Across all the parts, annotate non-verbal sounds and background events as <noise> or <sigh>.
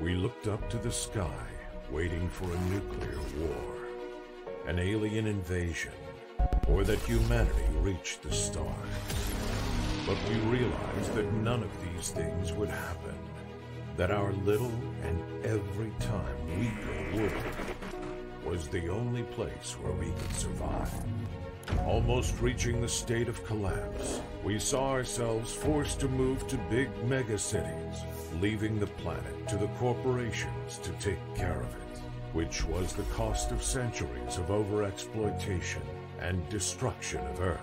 We looked up to the sky, waiting for a nuclear war, an alien invasion, or that humanity reached the stars. But we realized that none of these things would happen. That our little and every time weaker world was the only place where we could survive. Almost reaching the state of collapse, we saw ourselves forced to move to big megacities, leaving the planet to the corporations to take care of it, which was the cost of centuries of overexploitation and destruction of Earth.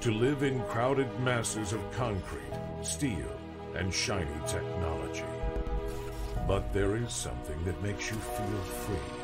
To live in crowded masses of concrete, steel, and shiny technology. But there is something that makes you feel free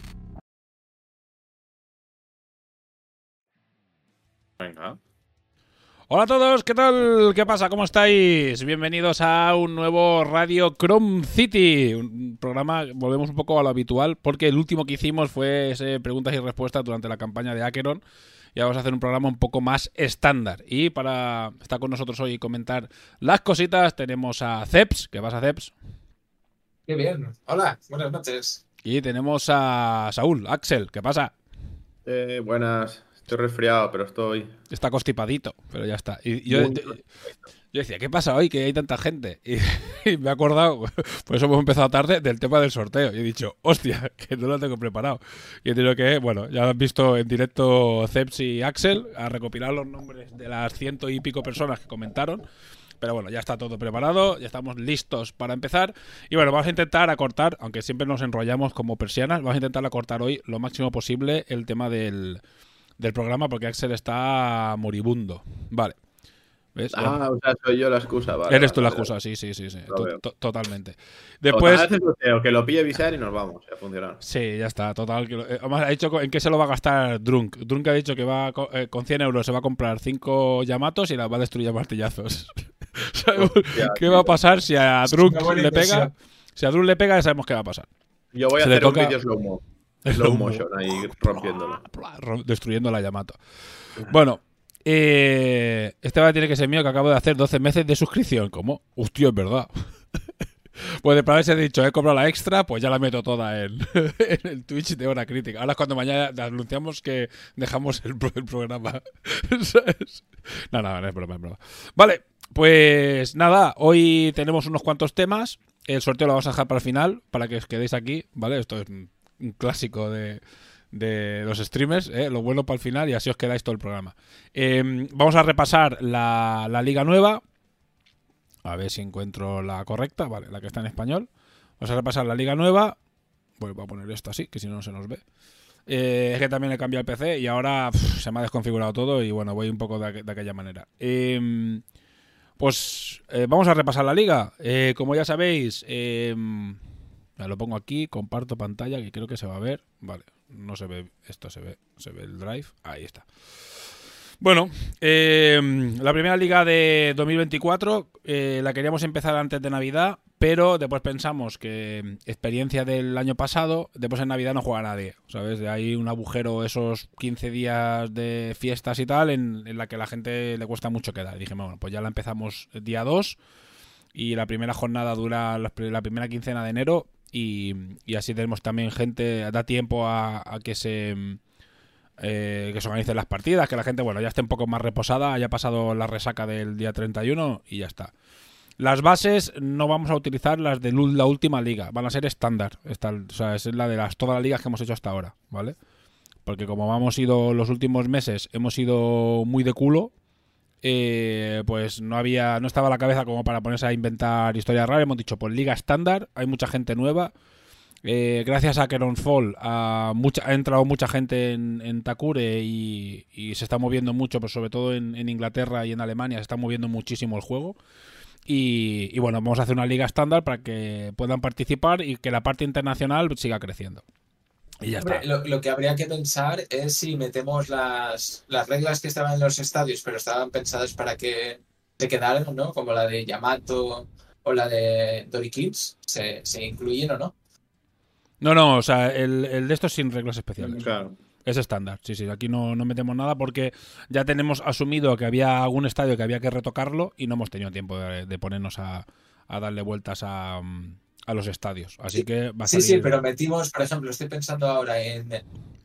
Hola a todos, ¿qué tal? ¿Qué pasa? ¿Cómo estáis? Bienvenidos a un nuevo Radio Chrome City. Un programa, volvemos un poco a lo habitual, porque el último que hicimos fue ese preguntas y respuestas durante la campaña de Acheron. Y vamos a hacer un programa un poco más estándar. Y para estar con nosotros hoy y comentar las cositas, tenemos a Ceps. ¿Qué pasa, Ceps? Qué bien. Hola, buenas noches. Y tenemos a Saúl, Axel. ¿Qué pasa? Eh, buenas. Estoy resfriado, pero estoy. Está constipadito, pero ya está. Y yo, Muy yo- yo decía, ¿qué pasa hoy? Que hay tanta gente. <laughs> Y, y me he acordado, <laughs> por eso hemos empezado tarde, del tema del sorteo. Y he dicho, hostia, <laughs> que no lo tengo preparado. Y he tenido que, bueno, ya lo han visto en directo Ceps y Axel, a recopilar los nombres de las ciento y pico personas que comentaron. Pero bueno, ya está todo preparado, ya estamos listos para empezar. Y bueno, vamos a intentar acortar, aunque siempre nos enrollamos como persianas, vamos a intentar acortar hoy lo máximo posible el tema del, del programa porque Axel está moribundo. Vale. ¿Ves? Ah, o sea, soy yo la excusa, vale. Eres tú la vale, excusa, sí, sí, sí, sí. Totalmente. Después. Que lo pille visar y nos vamos. Ya funciona. Sí, ya está, total. que lo- eh, además, ha dicho en qué se lo va a gastar Drunk. Drunk ha dicho que va a eh, con 100 euros se va a comprar 5 Yamatos y las va a destruir a martillazos. <laughs> ¿Sabemos Hostia, ¿Qué va a pasar si a Drunk le pega? Si a Drunk le pega, ya sabemos qué va a pasar. Yo voy a hacer toca- un vídeo slow mo. Slow Slow mo. motion ahí rompiéndolo. <laughs> Ro- Destruyendo la Yamato. Bueno, eh, este va a tener que ser mío que acabo de hacer 12 meses de suscripción. ¿Cómo? Hostia, es verdad. <laughs> Pues para haberse dicho, he comprado la extra, pues ya la meto toda en, <laughs> en el Twitch de hora crítica. Ahora es cuando mañana anunciamos que dejamos el programa. ¿Sabes? No, no, no es broma, es broma. Vale, pues nada, hoy tenemos unos cuantos temas. El sorteo lo vamos a dejar para el final, para que os quedéis aquí, ¿vale? Esto es un, clásico de, de los streamers, ¿eh? lo bueno para el final y así os quedáis todo el programa. Eh, vamos a repasar la, la liga nueva. A ver si encuentro la correcta, vale, la que está en español. Vamos a repasar la liga nueva. Vuelvo a poner esto así, que si no, no se nos ve. Eh, es que también he cambiado el PC y ahora se me ha desconfigurado todo y bueno, voy un poco de, aqu- de aquella manera. Eh, pues eh, vamos a repasar la liga. Como ya sabéis, eh, lo pongo aquí, comparto pantalla, que creo que se va a ver. Vale, no se ve, esto se ve, se ve el drive. Ahí está. Bueno, eh, la primera liga de 2024 eh, la queríamos empezar antes de Navidad, pero después pensamos que mm, experiencia del año pasado, después en Navidad no juega nadie, ¿sabes? De ahí un agujero esos 15 días de fiestas y tal en, la que la gente le cuesta mucho quedar. Dije, bueno, pues ya la empezamos día 2 y la primera jornada dura la primera quincena de enero y, así tenemos también gente, da tiempo a, a que se... eh, que se organicen las partidas, que la gente, bueno, ya esté un poco más reposada, haya pasado la resaca del día 31 y ya está. Las bases no vamos a utilizar las de la última liga, van a ser estándar. O sea, es la de las, todas las ligas que hemos hecho hasta ahora, ¿vale? Porque como hemos ido los últimos meses, hemos ido muy de culo, eh, pues no había, no estaba la cabeza como para ponerse a inventar historias raras. Hemos dicho, pues liga estándar, hay mucha gente nueva. Eh, gracias a Keron Fall ha entrado mucha gente en, Takure y, se está moviendo mucho, pues sobre todo en, en Inglaterra y en Alemania se está moviendo muchísimo el juego. Y, y bueno, vamos a hacer una liga estándar para que puedan participar y que la parte internacional siga creciendo. Y ya Hombre, está. lo, lo que habría que pensar es si metemos las, las reglas que estaban en los estadios, pero estaban pensadas para que se quedaran, ¿no? Como la de Yamato o la de Dory Kids, ¿se, se incluyen o no? No, no, o sea, el, el de estos sin reglas especiales. Claro. Es estándar, sí, sí. Aquí no, no metemos nada porque ya tenemos asumido que había algún estadio que había que retocarlo y no hemos tenido tiempo de, de ponernos a, a darle vueltas a, mm, a los estadios. Así Sí, que va a Sí, salir. sí, pero metimos, por ejemplo, estoy pensando ahora en,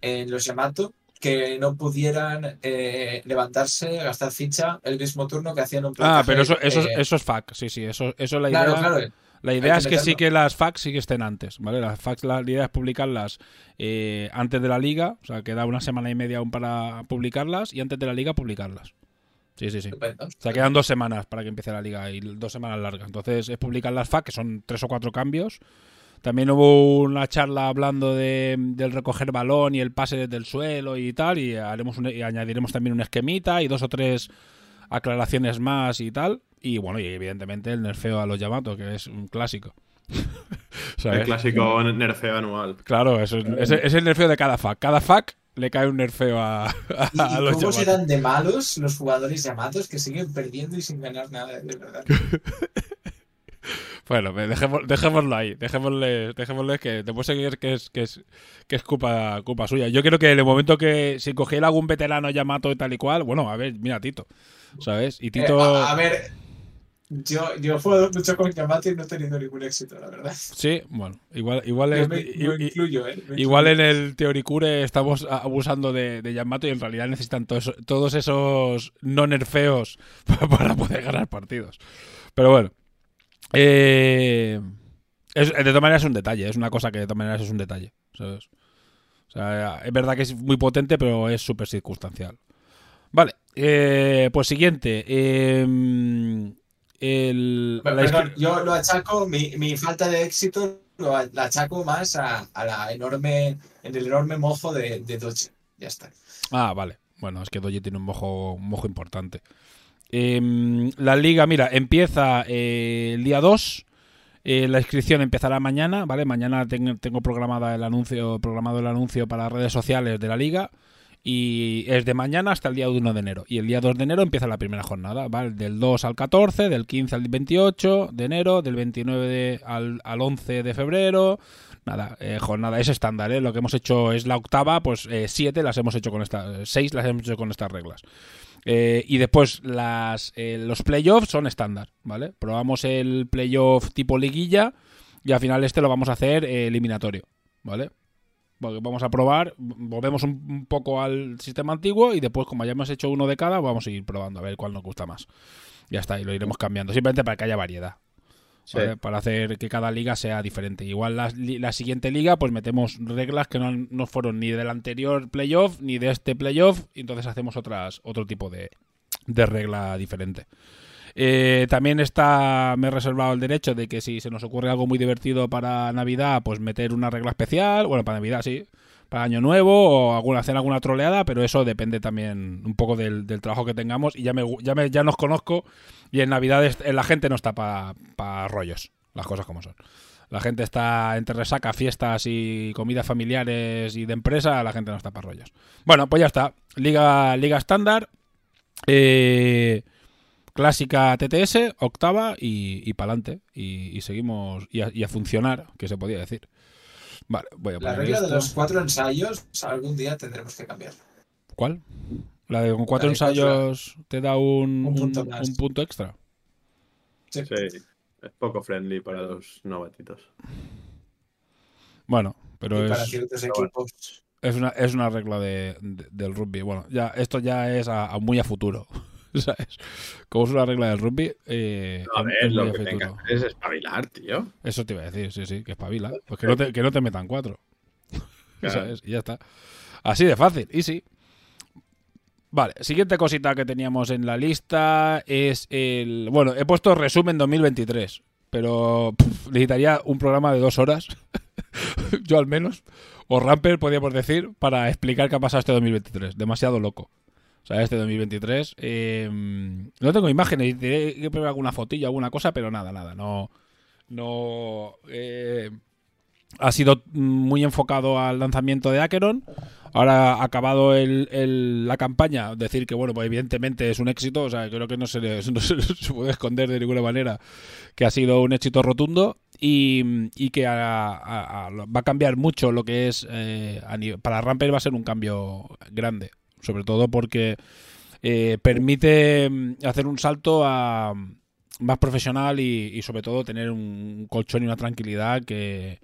en los Yamato, que no pudieran eh, levantarse, gastar ficha el mismo turno que hacían un Ah, pero eso, eso, es- eh, eso es FAC, sí, sí. Eso, eso es la Claro, idea. claro. La idea es que sí que las FAQ sí que estén antes, ¿vale? Las FAQ, la idea es publicarlas eh, antes de la liga, o sea, queda una semana y media aún para publicarlas y antes de la liga publicarlas. Sí, sí, sí. Estupendo. O sea, quedan dos semanas para que empiece la liga y dos semanas largas. Entonces es publicar las FAQ, que son tres o cuatro cambios. También hubo una charla hablando de, del recoger balón y el pase desde el suelo y tal, y, haremos un- y añadiremos también un esquemita y dos o tres aclaraciones más y tal. Y bueno, y evidentemente el nerfeo a los Yamato, que es un clásico. <laughs> ¿Sabes? El clásico nerfeo anual. Claro, eso es, es- es el nerfeo de cada FAQ. Cada FAQ le cae un nerfeo a, <laughs> a, ¿Y, a los cómo serán de malos los jugadores Yamatos que siguen perdiendo y sin ganar nada, de verdad? <laughs> Bueno, dejemos- dejémoslo ahí, dejémosle, dejémosle que te puedo seguir que es, que es, que es culpa, culpa suya. Yo creo que en el momento que si cogiera algún veterano Yamato y tal y cual, bueno, a ver, mira Tito, ¿sabes? Y Eh, Tito, a, a ver, yo, yo he jugado mucho con Yamato y no he tenido ningún éxito, la verdad. sí, bueno, igual, igual, Yo es- me, i- me i- incluyo, ¿eh? Me igual en el Teoricure estamos abusando de, de Yamato y en realidad necesitan todo eso- todos esos no nerfeos <laughs> para, para poder ganar partidos. Pero bueno, eh, es- de todas maneras es un detalle, es una cosa que de todas maneras es un detalle, ¿sabes? O sea, es verdad que es muy potente, pero es súper circunstancial. Vale, eh, pues siguiente. eh, el, perdón, yo lo achaco, mi, mi falta de éxito lo achaco más a, a la enorme, en el enorme mojo de, de Doge. Ya está. Ah, vale. Bueno, es que Doji tiene un mojo, un mojo importante. Em, la liga, mira, empieza eh, el día 2. Eh, la inscripción empezará mañana, ¿vale? Mañana ten- tengo programada el anuncio, programado el anuncio para redes sociales de la liga. Y es de mañana hasta el día 1 de enero. Y el día 2 de enero empieza la primera jornada, ¿vale? Del 2 al 14, del 15 al 28 de enero, del 29 de- al, al 11 de febrero. Nada, eh, jornada es estándar, ¿eh? Lo que hemos hecho es la octava, pues eh, siete las hemos hecho con estas, seis las hemos hecho con estas reglas. Eh, y después las, eh, los playoffs son estándar, ¿vale? Probamos el playoff tipo liguilla y al final este lo vamos a hacer eh, eliminatorio, ¿vale? Porque vamos a probar, volvemos un, poco al sistema antiguo y después como ya hemos hecho uno de cada, vamos a ir probando a ver cuál nos gusta más. Ya está, y lo iremos cambiando, simplemente para que haya variedad. Sí. ¿vale? Para hacer que cada liga sea diferente. Igual la, la siguiente liga, pues metemos reglas que no, no fueron ni del anterior playoff ni de este playoff, y entonces hacemos otras, otro tipo de, de regla diferente. Eh, también está, me he reservado el derecho de que si se nos ocurre algo muy divertido para Navidad, pues meter una regla especial, bueno, para Navidad sí, para Año Nuevo o hacer alguna troleada, pero eso depende también un poco del, trabajo que tengamos y ya me, ya ya nos conozco y en Navidades eh, la gente no está para rollos, las cosas como son. La gente está entre resaca, fiestas y comidas familiares y de empresa, la gente no está para rollos. Bueno, pues ya está. Liga, Liga estándar, eh, clásica TTS, octava y, y pa'lante. Y, y seguimos, y a, y a funcionar, que se podía decir. Vale, voy a La poner regla de los cuatro ensayos, algún día tendremos que cambiarla. ¿Cuál? La de con cuatro La de ensayos te da un, Un punto un- más. un punto extra. Sí. Sí, es poco friendly para los novatitos. Bueno, pero y para es, ciertos equipos. es, una, es una regla de, de- del rugby. Bueno, ya esto ya es a, a muy a futuro. <laughs> ¿sabes? Como es una regla del rugby. Eh, A ver, lo que tengo que hacer es espabilar, tío. Eso te iba a decir, sí, sí, que espabila. Pues que no te, que no te metan cuatro. <laughs> Claro. ¿Sabes? Y ya está. Así de fácil, y sí. Vale, siguiente cosita que teníamos en la lista es el... Bueno, he puesto resumen 2023, pero pff, necesitaría un programa de dos horas, <laughs> yo al menos, o Ramper, podríamos decir, para explicar qué ha pasado este 2023. Demasiado loco. O sea, este 2023... eh, no tengo imágenes, diré que alguna fotilla, alguna cosa, pero nada, nada, no... No... eh, ha sido muy enfocado al lanzamiento de Acheron. Ahora acabado el- la campaña, decir que, bueno, pues evidentemente es un éxito, o sea, creo que no se, <laughs> puede esconder de ninguna manera que ha sido un éxito rotundo y, y que va a cambiar mucho lo que es, eh, para Ramper va a ser un cambio grande, sobre todo porque eh, permite mm, hacer un salto a más profesional y, y sobre todo tener un colchón y una tranquilidad que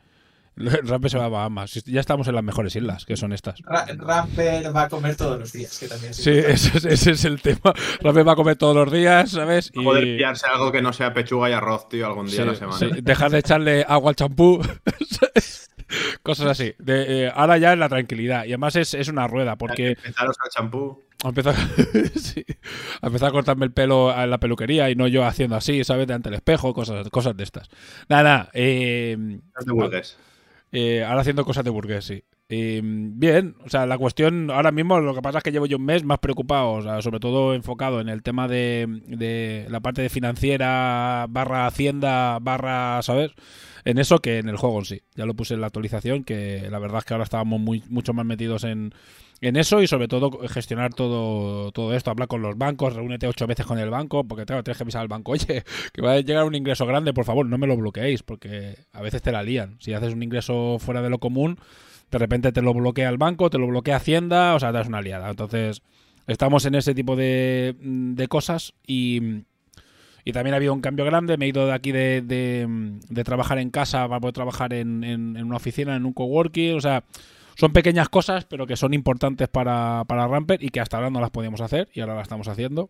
<laughs> Ramper se va a Bahamas. Ya estamos en las mejores islas, que son estas. Ra- Ramper va a comer todos los días, que también es Sí, ese es, ese es el tema. Ramper va a comer todos los días, ¿sabes? Y Poder pillarse algo que no sea pechuga y arroz, tío, algún día sí, a la semana. sí, dejar de echarle agua al champú. <laughs> <laughs> Cosas así. De, eh, ahora ya es la tranquilidad. Y además es, es una rueda, porque Empezar a usar champú. a empezar, <laughs> sí, a empezar a cortarme el pelo en la peluquería y no yo haciendo así, ¿sabes? Delante del espejo, cosas, cosas de estas. Nada, nada. Eh, No te burgues. eh, ahora haciendo cosas de burgués, sí. Eh, bien, o sea, la cuestión ahora mismo lo que pasa es que llevo yo un mes más preocupado, o sea, sobre todo enfocado en el tema de, de la parte de financiera barra hacienda barra, ¿sabes? En eso que en el juego en sí. Ya lo puse en la actualización, que la verdad es que ahora estábamos muy, mucho más metidos en, en eso y sobre todo gestionar todo, todo esto, hablar con los bancos, reúnete ocho veces con el banco, porque claro, tienes que avisar al banco, oye, que va a llegar un ingreso grande, por favor, no me lo bloqueéis, porque a veces te la lían. Si haces un ingreso fuera de lo común, de repente te lo bloquea el banco, te lo bloquea Hacienda, o sea, te das una liada. Entonces, estamos en ese tipo de, de cosas y, y también ha habido un cambio grande. Me he ido de aquí de, de- trabajar en casa para poder trabajar en, en- una oficina, en un coworking, o sea... Son pequeñas cosas, pero que son importantes para, para Ramper y que hasta ahora no las podíamos hacer y ahora las estamos haciendo.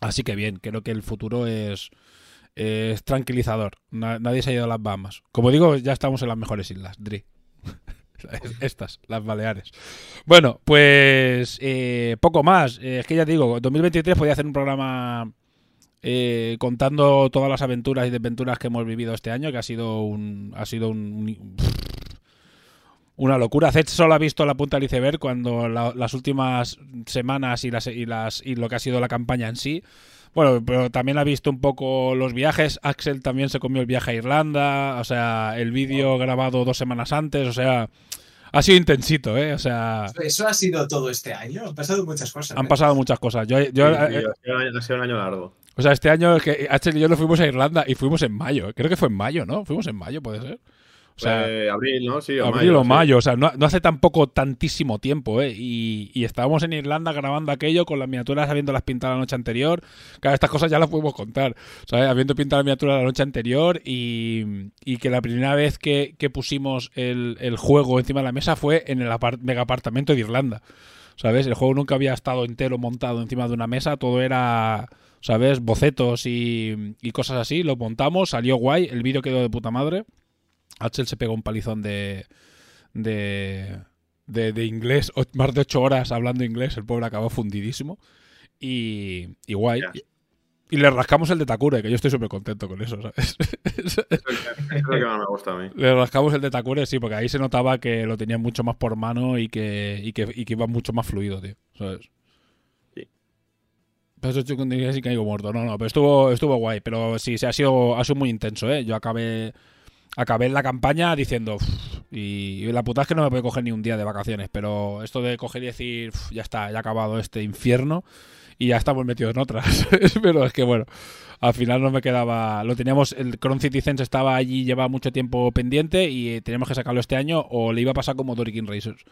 Así que bien, creo que el futuro es, es tranquilizador. Na- nadie se ha ido a las Bahamas. Como digo, ya estamos en las mejores islas, Dri. <laughs> Estas, las Baleares. Bueno, pues eh, poco más. Eh, es que ya te digo, 2023 podía hacer un programa eh, contando todas las aventuras y desventuras que hemos vivido este año, que ha sido un, ha sido un, un- una locura. Zed solo ha visto la punta del iceberg cuando la- las últimas semanas y las, y las y lo que ha sido la campaña en sí. Bueno, pero también ha visto un poco los viajes. Axel también se comió el viaje a Irlanda. O sea, el vídeo grabado dos semanas antes. O sea, ha sido intensito, ¿eh? O sea, Eso ha sido todo este año. Han pasado muchas cosas. han ¿eh? pasado muchas cosas. Yo, yo, Sí, eh, tío, ha sido un año largo. O sea, este año que Axel y yo nos fuimos a Irlanda y fuimos en mayo. Creo que fue en mayo, ¿no? Fuimos en mayo, puede ser. O sea, Eh, abril, ¿no? Sí, o abril mayo, o sí. mayo, o sea, no, no hace tampoco tantísimo tiempo, ¿eh? Y, y estábamos en Irlanda grabando aquello con las miniaturas habiéndolas pintado la noche anterior. Claro, estas cosas ya las podemos contar, ¿sabes? Habiendo pintado la miniatura la noche anterior y, y que la primera vez que, que pusimos el, el juego encima de la mesa fue en el apart- mega apartamento de Irlanda, ¿sabes? El juego nunca había estado entero montado encima de una mesa, todo era... ¿Sabes? Bocetos y, y cosas así. Lo montamos, salió guay. El vídeo quedó de puta madre. Axel se pegó un palizón de, de, de, de inglés, más de ocho horas hablando inglés, el pobre acabó fundidísimo. Y, y guay. Y, le rascamos el de Takure, que yo estoy súper contento con eso, ¿sabes? Eso es lo que- eso es lo que más me gusta a mí. le rascamos el de Takure, sí, porque ahí se notaba que lo tenía mucho más por mano y que, y que, y que iba mucho más fluido, tío, ¿sabes? Yo sí caigo muerto. No, no, pero estuvo, estuvo guay. Pero sí, se ha sido, ha sido muy intenso, ¿eh? Yo acabé, acabé la campaña diciendo. Y, la puta es que no me puedo coger ni un día de vacaciones. Pero esto de coger y decir, "Uf, ya está, ya ha acabado este infierno. Y ya estamos metidos en otras. <laughs> pero es que bueno, al final no me quedaba. Lo teníamos, el Cron Citizens estaba allí, lleva mucho tiempo pendiente. Y teníamos que sacarlo este año. O le iba a pasar como Dorikin Racers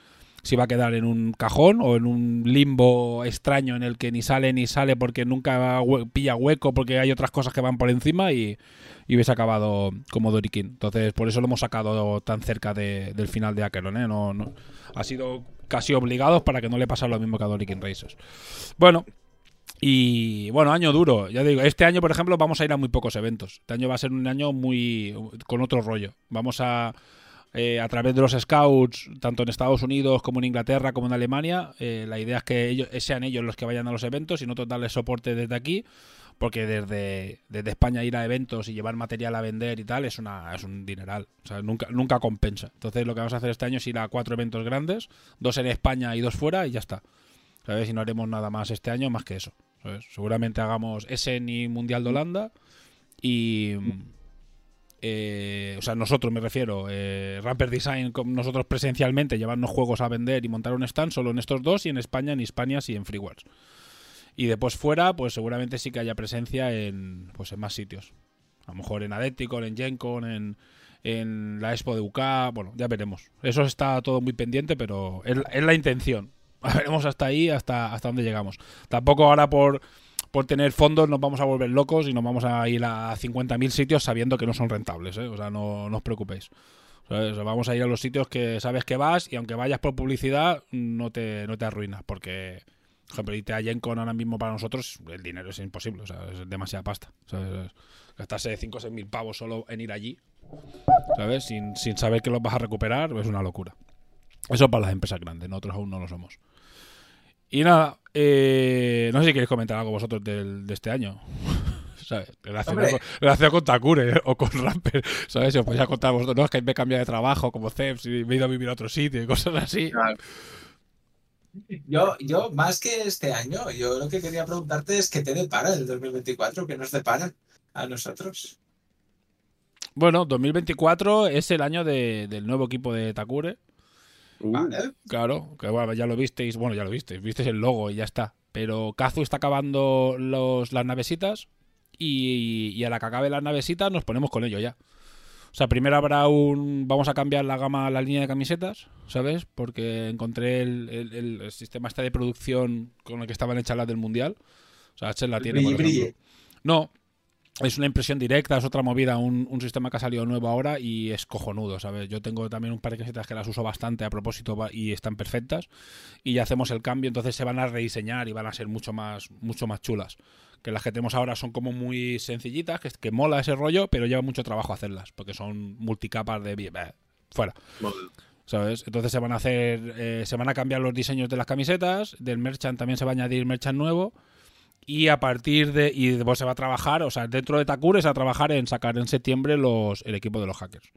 si va a quedar en un cajón o en un limbo extraño en el que ni sale ni sale porque nunca pilla hueco porque hay otras cosas que van por encima y, y acabado como Dorikin. Entonces, por eso lo hemos sacado tan cerca de- del final de Acheron, ¿eh? No, ha sido casi obligados para que no le pasara lo mismo que a Dorikin Racers. Bueno, Y bueno, año duro, ya digo, este año, por ejemplo, vamos a ir a muy pocos eventos. Este año va a ser un año muy con otro rollo. Vamos a, eh, a través de los scouts, tanto en Estados Unidos como en Inglaterra como en Alemania, eh, la idea es que ellos, sean ellos los que vayan a los eventos y nosotros darles soporte desde aquí, porque desde, desde España ir a eventos y llevar material a vender y tal es, una, es un dineral, o sea, nunca, nunca compensa. Entonces lo que vamos a hacer este año es ir a cuatro eventos grandes, dos en España y dos fuera y ya está. ¿Sabes? Y no haremos nada más este año más que eso. Seguramente hagamos Essen y Mundial de Holanda y... Eh, o sea, nosotros me refiero, eh, Ramper Design, nosotros presencialmente, llevarnos juegos a vender y montar un stand solo en estos dos y en España, en Hispania y en Freewares. Y después fuera, pues seguramente sí que haya presencia en, pues en más sitios. A lo mejor en Adepticon, en Gencon, en, en la Expo de UK, bueno, ya veremos. Eso está todo muy pendiente, pero es, es la intención. <laughs> Veremos hasta ahí, hasta, hasta dónde llegamos. Tampoco ahora por, por tener fondos nos vamos a volver locos y nos vamos a ir a 50.000 sitios sabiendo que no son rentables, ¿eh? O sea, no, os preocupéis. vamos a ir a los sitios que sabes que vas y aunque vayas por publicidad no te, no te arruinas porque, por ejemplo, irte a Gencon ahora mismo para nosotros el dinero es imposible, o sea, es demasiada pasta. Gastarse 5 o 6 mil pavos solo en ir allí, ¿sabes? Sin, sin saber que los vas a recuperar es una locura. Eso para las empresas grandes, nosotros aún no lo somos. Y nada, eh, no sé si queréis comentar algo vosotros del, de este año. <laughs> ¿Sabes? Relacionado con, Takure o con Ramper. ¿Sabes? Si os podéis contar vosotros, no, es que me he cambiado de trabajo como Ceps y me he ido a vivir a otro sitio y cosas así. Yo, yo, más que este año, yo lo que quería preguntarte es qué te depara el 2024, qué nos depara a nosotros. Bueno, 2024 es el año del nuevo equipo de Takure. Claro, que bueno, ya lo visteis, bueno, ya lo visteis, visteis el logo y ya está. Pero Kazu está acabando los, las navesitas y, a la que acabe las navesitas nos ponemos con ello ya. O sea, primero habrá un... Vamos a cambiar la gama, la línea de camisetas, ¿sabes? Porque encontré el, el, sistema este de producción con el que estaban hechas las del Mundial. O sea, H la tiene, por ejemplo. No, es una impresión directa, es otra movida, un, sistema que ha salido nuevo ahora y es cojonudo, ¿sabes? Yo tengo también un par de camisetas que las uso bastante a propósito y están perfectas y ya hacemos el cambio, entonces se van a rediseñar y van a ser mucho más, mucho más chulas. Que las que tenemos ahora son como muy sencillitas, que, que mola ese rollo, pero lleva mucho trabajo hacerlas, porque son multicapas de... fuera. ¿sabes? Entonces se van a hacer, eh, se van a cambiar los diseños de las camisetas, del merchant también se va a añadir merchant nuevo y a partir de y después se va a trabajar, o sea, dentro de Takure se va a trabajar en sacar en septiembre los el equipo de los hackers.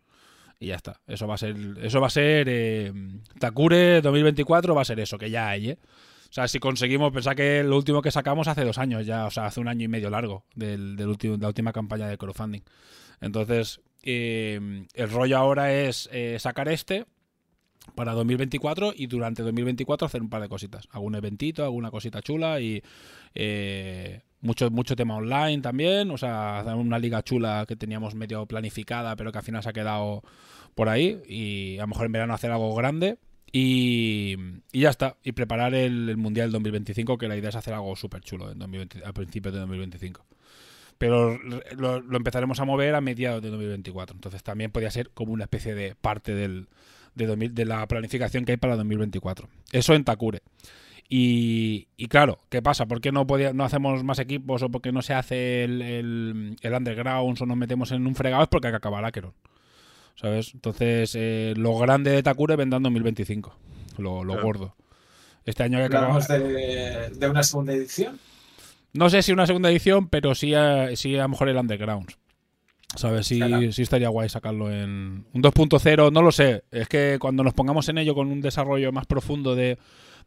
Y ya está. Eso va a ser eso va a ser eh, Takure 2024 va a ser eso que ya hay, ¿eh? O sea, si conseguimos pensar que lo último que sacamos hace dos años ya, o sea, hace un año y medio largo del, del último, de la última campaña de crowdfunding. Entonces, eh, el rollo ahora es eh, sacar este para 2024 y durante 2024 hacer un par de cositas. Algún eventito, alguna cosita chula y eh, mucho, mucho tema online también. O sea, hacer una liga chula que teníamos medio planificada, pero que al final se ha quedado por ahí. Y a lo mejor en verano hacer algo grande. Y, ya está. Y preparar el, Mundial 2025, que la idea es hacer algo súper chulo en a principios de 2025 pero lo, lo, empezaremos a mover a mediados de 2024. Entonces también podría ser como una especie de parte del, de, la planificación que hay para 2024. Eso en Takure. Y, claro, ¿qué pasa? ¿Por qué no, no hacemos más equipos o por qué no se hace el, el, Underground o nos metemos en un fregado? Es porque hay que acabar Akeron. ¿Sabes? Entonces, eh, lo grande de Takure vendrá en 2025. Lo, lo gordo. Este año que acabar. De, de una segunda edición? No sé si una segunda edición, pero sí a, sí a lo mejor el Underground. ¿Sabes? Sí, sí estaría guay sacarlo en un 2.0, no lo sé. Es que cuando nos pongamos en ello con un desarrollo más profundo de,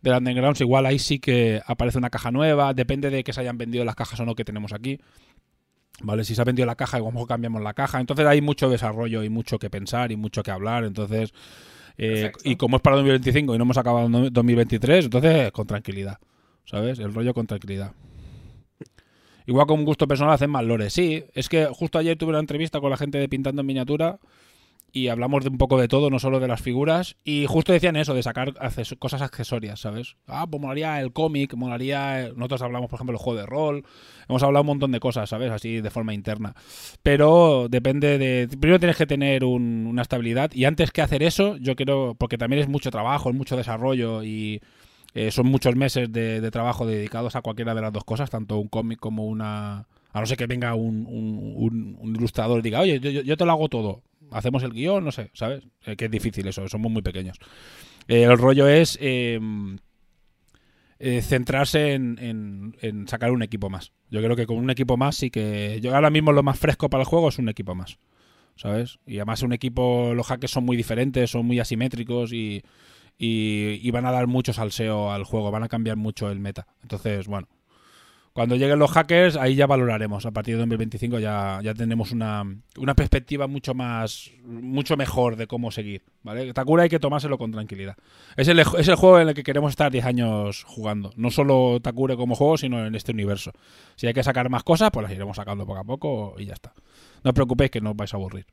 de Undergrounds, igual ahí sí que aparece una caja nueva. Depende de que se hayan vendido las cajas o no que tenemos aquí. ¿Vale? Si se ha vendido la caja, igual cambiamos la caja. Entonces hay mucho desarrollo y mucho que pensar y mucho que hablar. Entonces, eh, y como es para 2025 y no hemos acabado en 2023, entonces con tranquilidad. ¿Sabes? El rollo con tranquilidad. Igual con un gusto personal hacen más lores. Sí, es que justo ayer tuve una entrevista con la gente de Pintando en Miniatura y hablamos de un poco de todo, no solo de las figuras. Y justo decían eso, de sacar cosas accesorias, ¿sabes? Ah, pues molaría el cómic, molaría. Nosotros hablamos, por ejemplo, del juego de rol. Hemos hablado un montón de cosas, ¿sabes? Así de forma interna. Pero depende de. Primero tienes que tener una estabilidad. Y antes que hacer eso, yo quiero. Porque también es mucho trabajo, es mucho desarrollo y Eh, son muchos meses de, trabajo dedicados a cualquiera de las dos cosas, tanto un cómic como una... A no ser que venga un, ilustrador y diga, oye, yo, te lo hago todo. Hacemos el guion, no sé, ¿sabes? Eh, que es difícil eso, somos muy pequeños. Eh, el rollo es eh, eh, centrarse en, en- en sacar un equipo más. Yo creo que con un equipo más sí que... Yo ahora mismo lo más fresco para el juego es un equipo más. ¿Sabes? Y además un equipo, los hackers son muy diferentes, son muy asimétricos y, y, van a dar mucho salseo al juego, van a cambiar mucho el meta. Entonces, bueno, cuando lleguen los hackers, ahí ya valoraremos. A partir de 2025 ya, ya tenemos una, una perspectiva mucho más, mucho mejor de cómo seguir. ¿vale? Takura hay que tomárselo con tranquilidad. Es el, es el juego en el que queremos estar 10 años jugando. No solo Takura como juego, sino en este universo. Si hay que sacar más cosas, pues las iremos sacando poco a poco y ya está. No os preocupéis que no os vais a aburrir.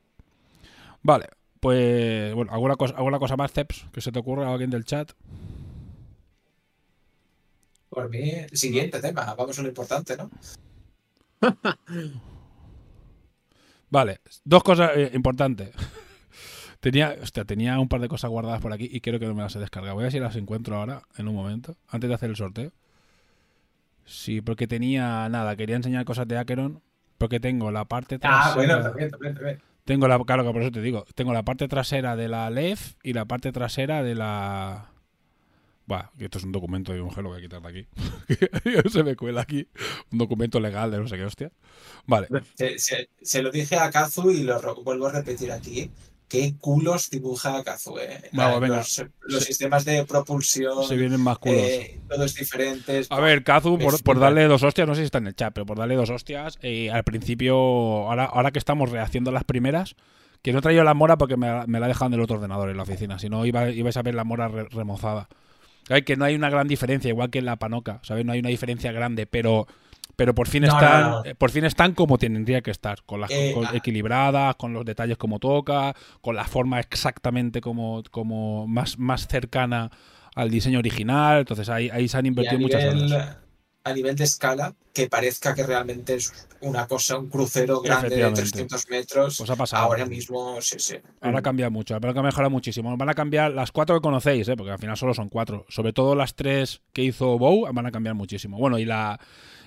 Vale, pues bueno, ¿alguna cosa, alguna cosa más, Ceps, que se te ocurra a alguien del chat? Por mí, siguiente tema, vamos a lo importante, ¿no? <laughs> Vale, dos cosas eh, importantes. <laughs> tenía, hostia, tenía un par de cosas guardadas por aquí y creo que no me las he descargado. Voy a ver si las encuentro ahora, en un momento, antes de hacer el sorteo. Sí, porque tenía nada, quería enseñar cosas de Acheron, porque tengo la parte trasera. Ah, bueno, también, también, también. Tengo la, claro, que por eso te digo, tengo la parte trasera de la LEF y la parte trasera de la... Buah, que esto es un documento de un gel, lo voy a quitar de aquí. <laughs> se me cuela aquí. Un documento legal de no sé qué hostia. Vale. Se, se- se lo dije a Kazu y lo vuelvo a repetir aquí. Qué culos dibuja Kazu, eh. Vamos, venga. Los, los Se- sistemas de propulsión, Se vienen más culos. eh, todos diferentes. A ver, Kazu, por, darle dos hostias, no sé si está en el chat, pero por darle dos hostias, eh, al principio, ahora, ahora que estamos rehaciendo las primeras, que no he traído la mora porque me, la- me la he dejado en el otro ordenador en la oficina, si no iba, ibais a ver la mora re- remozada. Hay que no hay una gran diferencia, igual que en la panoca, ¿sabes? No hay una diferencia grande, pero pero por fin No, están no, no. por fin están como tendría que estar, con las Eh, con- ah. equilibradas, con los detalles como toca, con la forma exactamente como, como más, más cercana al diseño original, entonces ahí, ahí se han invertido muchas nivel, horas. a nivel de escala, que parezca que realmente es una cosa, un crucero grande de Efectivamente. 300 metros. Pues ha pasado. Ahora mismo, sí, sí. Ahora cambia mucho, ahora que mejora muchísimo. Van a cambiar las cuatro que conocéis, ¿eh? porque al final solo son cuatro. Sobre todo las tres que hizo Bow van a cambiar muchísimo. Bueno, y la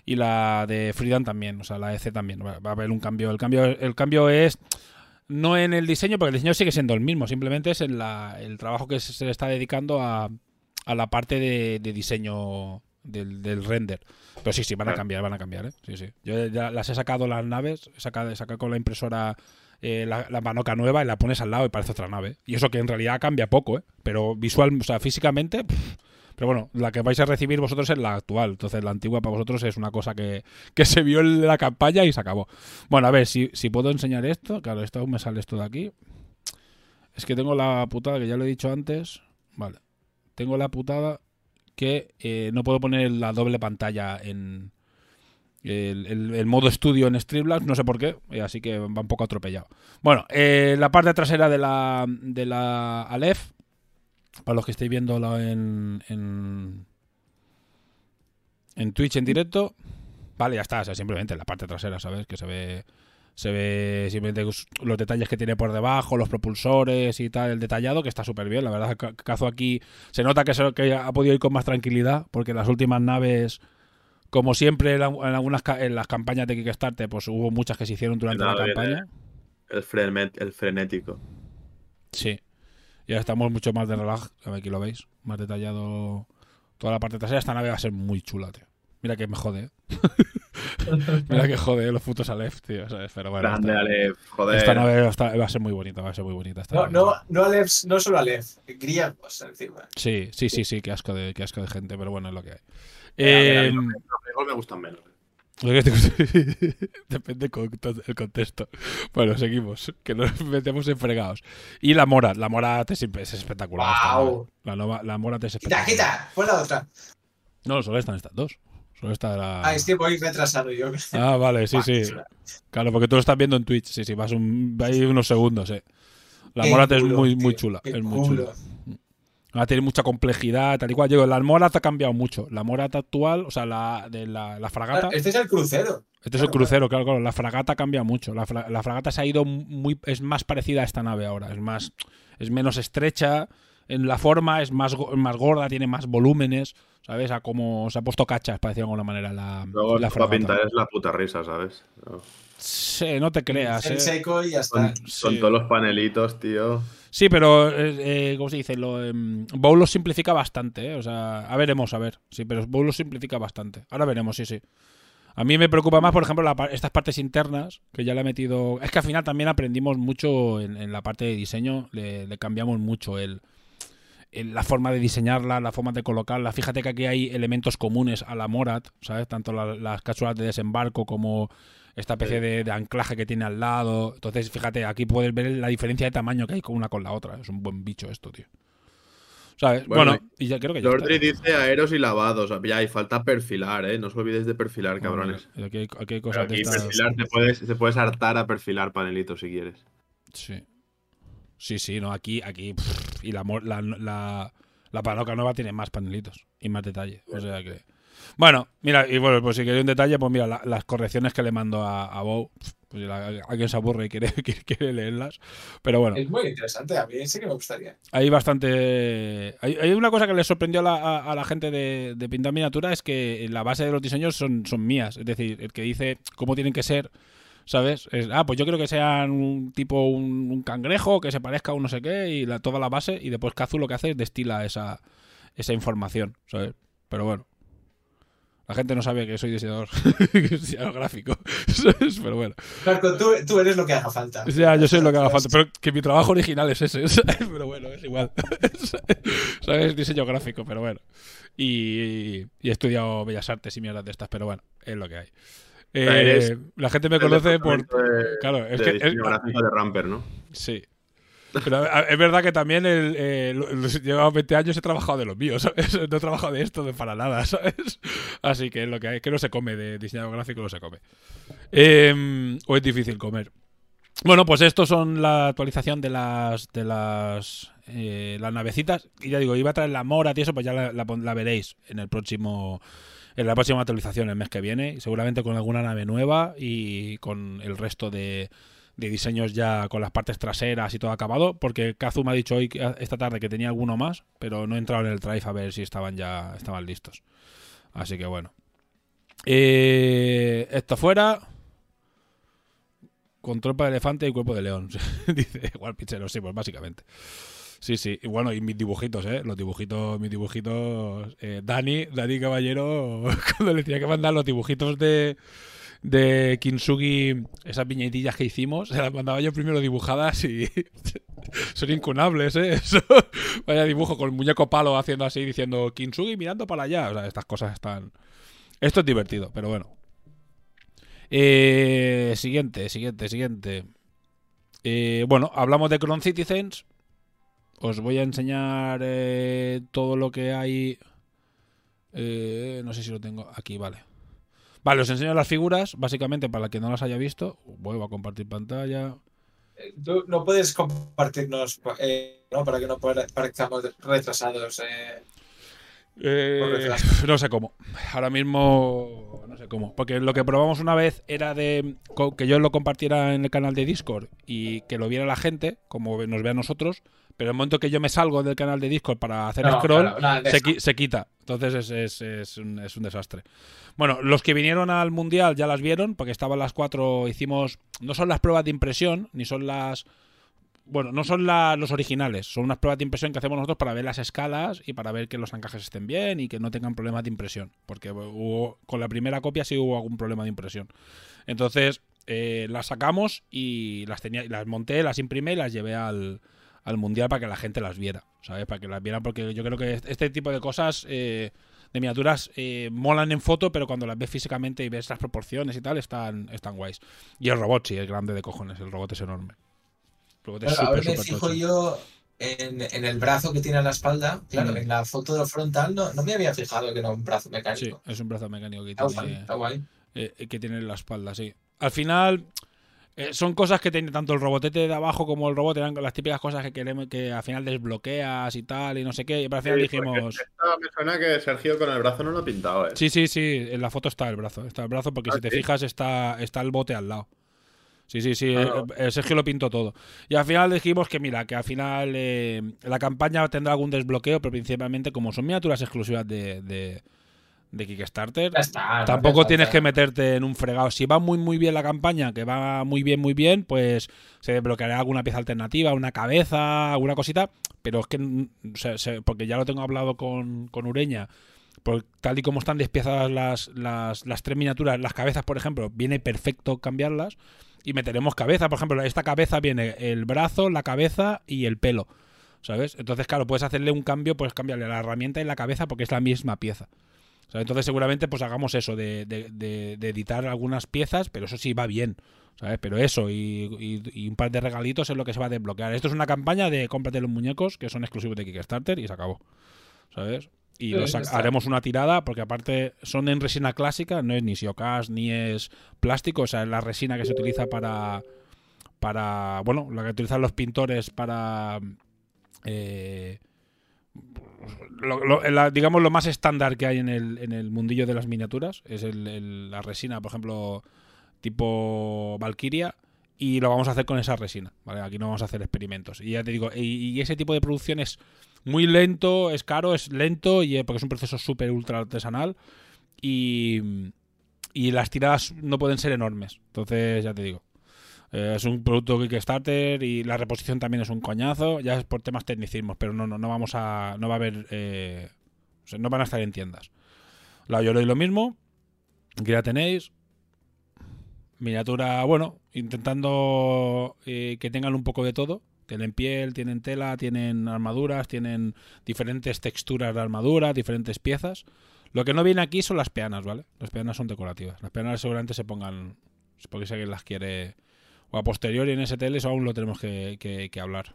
y la de Freedom también, o sea, la EC también. Va, va a haber un cambio. El cambio, el cambio es no en el diseño, porque el diseño sigue siendo el mismo, simplemente es en la, el trabajo que se le está dedicando a, a la parte de, de diseño del, del render. Pero sí, sí, van a cambiar, van a cambiar, ¿eh? Sí, sí. Yo ya las he sacado las naves, he sacado, he sacado con la impresora eh, la, la manoca nueva y la pones al lado y parece otra nave. Y eso que en realidad cambia poco, ¿eh? Pero visual, o sea, físicamente... pff. Pero bueno, la que vais a recibir vosotros es la actual. Entonces la antigua para vosotros es una cosa que, que se vio en la campaña y se acabó. Bueno, a ver, si, si puedo enseñar esto. Claro, esto aún me sale esto de aquí. Es que tengo la putada, que ya lo he dicho antes. Vale. Tengo la putada que eh, no puedo poner la doble pantalla en el, modo estudio en Streamlabs, no sé por qué, eh, así que va un poco atropellado. Bueno, eh, la parte trasera de la, de la Aleph, para los que estéis viéndolo en, en, en Twitch en directo, vale, ya está, o sea, simplemente la parte trasera, ¿sabes? Que se ve se ve simplemente los detalles que tiene por debajo, los propulsores y tal, el detallado, que está súper bien. La verdad, Ca- Cazo aquí se nota que, se- que ha podido ir con más tranquilidad, porque las últimas naves, como siempre en, algunas en las campañas de Kickstarter, pues hubo muchas que se hicieron durante la campaña. El, frenet- el frenético. Sí. Ya estamos mucho más de relaj, aquí lo veis, más detallado toda la parte trasera. Esta nave va a ser muy chula, tío. Mira que me jode, ¿eh? <laughs> Mira que jode los putos Aleph, tío. ¿sabes? Pero bueno, Grande, esta, Ale. Joder. esta nave va a va a ser muy bonita, va a ser muy bonita. esta No, nave. no, no, Aleph, no solo Aleph, griegos encima. Sí, sí, sí, sí, qué asco de, qué asco de gente, pero bueno, es lo que hay. Eh, a Eh, mí los griegos me gustan menos. <laughs> Depende el contexto. Bueno, seguimos, que nos <laughs> metemos en fregados. Y la Morat, la Morat es, espectacular. La, nova- la Morat es Quita, espectacular. quita, pon la otra. No, solo están estas dos. Solo está la... Ah, es que voy retrasado yo. <laughs> Ah, vale, sí, sí. chula. Claro, porque tú lo estás viendo en Twitch. Sí, sí, vas un, hay unos segundos, eh. La Qué Morat es muy, muy chula. Es muy chula. Ah, tiene mucha complejidad, tal y cual. Digo, la Morat ha cambiado mucho. La Morat actual, o sea, la de la, la fragata. Ah, Este es el crucero. Este es el crucero, claro, claro. La fragata cambia mucho. La, fra- la fragata se ha ido muy. Es más parecida a esta nave ahora. Es más. Es menos estrecha. en la forma, es más, go- más gorda, tiene más volúmenes, ¿sabes? A como se ha puesto cachas, para decirlo de alguna manera, la, Luego la para fragata. pintar es la puta risa, ¿sabes? No. Sí, no te creas, En ¿eh? seco y ya Con, está. Sí. con todos los panelitos, tío. Sí, pero, eh, eh, ¿cómo se dice? Lo, em, lo simplifica bastante, ¿eh? O sea, a veremos, a ver. Sí, pero Bow lo simplifica bastante. Ahora veremos, sí, sí. A mí me preocupa más, por ejemplo, estas partes internas, que ya le he metido... Es que al final también aprendimos mucho en, la parte de diseño, le, cambiamos mucho el, el- la forma de diseñarla, la forma de colocarla. Fíjate que aquí hay elementos comunes a la Morat, ¿sabes? Tanto la- las cápsulas de desembarco como esta especie de, de anclaje que tiene al lado. Entonces, fíjate, aquí puedes ver la diferencia de tamaño que hay con una con la otra. Es un buen bicho esto, tío. ¿Sabes? Bueno, Bueno, y ya creo que ya Lordry está. dice aeros y lavados. Ya, y falta perfilar, ¿eh? No os olvidéis de perfilar, cabrones. Bueno, Aquí hay, aquí hay cosas de aquí estas- perfilar te puedes, te puedes hartar a perfilar panelitos si quieres. Sí. Sí, sí, no, aquí, aquí. pff, y la, la, la, la nueva tiene más panelitos y más detalle. O sea que. Bueno, mira, y bueno, pues si queréis un detalle, pues mira, la- las correcciones que le mando a, a Bow, pues la- se aburre y quiere, <laughs> quiere, quiere leerlas. Pero bueno, Es muy interesante, a mí sí que me gustaría. hay bastante. Hay, hay una cosa que le sorprendió a la, a- a la gente de, de pintar miniatura: es que la base de los diseños son, son mías. Es decir, el que dice cómo tienen que ser, ¿sabes? Es, ah, pues yo creo que sean un tipo un, un cangrejo, que se parezca a un no sé qué, y la, toda la base. Y después Kazu lo que hace es destila esa, esa información, ¿sabes? Pero bueno. La gente no sabe que soy diseñador, <laughs> diseñador gráfico. <laughs> Pero bueno. Marco, tú, tú eres lo que haga falta. Ya, yo sé lo que haga <laughs> falta, pero que mi trabajo original es ese, ¿sabes? pero bueno, es igual. ¿Sabes? Diseño gráfico, pero bueno. Y, y he estudiado Bellas Artes y mierdas de estas, pero bueno, es lo que hay. Eh, la gente me conoce por... De, Claro, es de que... diseño es- gráfico de Ramper, ¿no? Sí. Pero es verdad que también el, eh, lo- los- llevaba 20 años he trabajado de los míos, ¿sabes? <laughs> No he trabajado de esto de para nada, <laughs> ¿sabes? Así que lo que hay, que no se come de diseñador gráfico, no se come. Em, o es difícil comer. Bueno, pues estos son la actualización de las de las eh, las navecitas. Y ya digo, iba a traer la Morat y eso, pues ya la, la la veréis en el próximo en la próxima actualización el mes que viene, seguramente con alguna nave nueva y con el resto de, de diseños ya con las partes traseras y todo acabado, porque Kazu me ha dicho hoy esta tarde que tenía alguno más, pero no he entrado en el drive a ver si estaban ya estaban listos. Así que bueno. Eh, esto fuera. Con trompa de elefante y cuerpo de león. <laughs> Dice igual pichero, sí, pues básicamente. Sí, sí. Y bueno, y mis dibujitos, ¿eh? Los dibujitos, mis dibujitos. eh, Dani, Dani Caballero, <laughs> cuando le tenía que mandar los dibujitos de, de Kintsugi, esas viñetillas que hicimos, se <laughs> las mandaba yo primero dibujadas y <laughs> son incunables, ¿eh? <laughs> Eso, vaya dibujo con el muñeco palo haciendo así, diciendo Kintsugi mirando para allá. O sea, estas cosas están... Esto es divertido, pero bueno. Eh, siguiente, siguiente, siguiente. Eh, bueno, hablamos de Cron Citizens. Os voy a enseñar eh, todo lo que hay. Eh, no sé si lo tengo aquí, vale. Vale, os enseño las figuras, básicamente para que no las haya visto. Vuelvo a compartir pantalla. Eh, Tú no puedes compartirnos eh, ¿no? para que no pare- parezcamos retrasados. eh. Eh, no sé cómo. Ahora mismo no sé cómo. Porque lo que probamos una vez era de que yo lo compartiera en el canal de Discord y que lo viera la gente, como nos ve a nosotros. Pero en el momento que yo me salgo del canal de Discord para hacer No, scroll, claro, nada, se, deja. qui- se quita. Entonces es, es- es un, es un desastre. Bueno, los que vinieron al mundial ya las vieron, porque estaban las cuatro. Hicimos. No son las pruebas de impresión, ni son las. Bueno, no son la- los originales, son unas pruebas de impresión que hacemos nosotros para ver las escalas y para ver que los encajes estén bien y que no tengan problemas de impresión. Porque hubo, con la primera copia sí hubo algún problema de impresión. Entonces, eh, las sacamos y las tenía, las monté, las imprimí y las llevé al, al mundial para que la gente las viera. ¿Sabes? Para que las vieran, porque yo creo que este tipo de cosas. eh, de miniaturas eh, molan en foto, pero cuando las ves físicamente y ves las proporciones y tal, están, están guays. Y el robot sí, es grande de cojones, el robot es enorme. El robot es Claro, ahora me fijo tocho. yo en, en el brazo que tiene a la espalda. Claro, Mm. en la foto de frontal no, no me había fijado que era un brazo Sí, mecánico. es un brazo mecánico que Está guay, tiene, está guay. eh, que tiene en la espalda, sí. Al final, eh, son cosas que tiene tanto el robotete de abajo como el robot, eran las típicas cosas que queremos que al final desbloqueas y tal, y no sé qué. Y al final Sí, dijimos. me suena que Sergio con el brazo no lo ha pintado, ¿eh? Sí, sí, sí, en la foto está el brazo. Está el brazo porque Ah, si te ¿sí? fijas está, está el bote al lado. Sí, sí, sí. Claro. eh, eh, Sergio lo pintó todo. Y al final dijimos que, mira, que al final eh, la campaña tendrá algún desbloqueo, pero principalmente como son miniaturas exclusivas de, de, de Kickstarter, Ya está. no tampoco tienes que meterte en un fregado. Si va muy, muy bien la campaña, que va muy bien, muy bien, pues se desbloqueará alguna pieza alternativa, una cabeza, alguna cosita. Pero es que, mm, porque ya lo tengo hablado con, con Ureña, por tal y como están despiezadas las, las, las tres miniaturas, las cabezas, por ejemplo, viene perfecto cambiarlas y meteremos cabeza. Por ejemplo, esta cabeza viene el brazo, la cabeza y el pelo. ¿Sabes? Entonces, claro, puedes hacerle un cambio, puedes cambiarle la herramienta y la cabeza porque es la misma pieza. O sea, entonces seguramente pues hagamos eso, de, de- de- de editar algunas piezas, pero eso sí va bien. ¿Sabes? Pero eso y, y- y un par de regalitos es lo que se va a desbloquear. Esto es una campaña de cómprate los muñecos que son exclusivos de Kickstarter y se acabó. ¿Sabes? Y los haremos una tirada porque aparte son en resina clásica, no es ni siocas ni es plástico, o sea, es la resina que se utiliza para para bueno, la que utilizan los pintores para eh, digamos lo más estándar que hay en el, en el mundillo de las miniaturas es la resina, por ejemplo, tipo Valkyria y lo vamos a hacer con esa resina, ¿vale? Aquí no vamos a hacer experimentos. Y ya te digo, y, y ese tipo de producción es muy lento, es caro, es lento y eh, porque es un proceso súper ultra artesanal y y las tiradas no pueden ser enormes. Entonces, ya te digo. Eh, es un producto Kickstarter y la reposición también es un coñazo. Ya es por temas tecnicismos, pero no, no, no vamos a. No va a haber. eh, no van a estar en tiendas. La Yoroi lo mismo. Aquí la tenéis. Miniatura, bueno, intentando eh, que tengan un poco de todo. Tienen piel, tienen tela, tienen armaduras, tienen diferentes texturas de armadura, diferentes piezas. Lo que no viene aquí son las peanas, ¿vale? Las peanas son decorativas. Las peanas seguramente se pongan, porque si alguien las quiere, o a posteriori en STL, eso aún lo tenemos que, que- que hablar.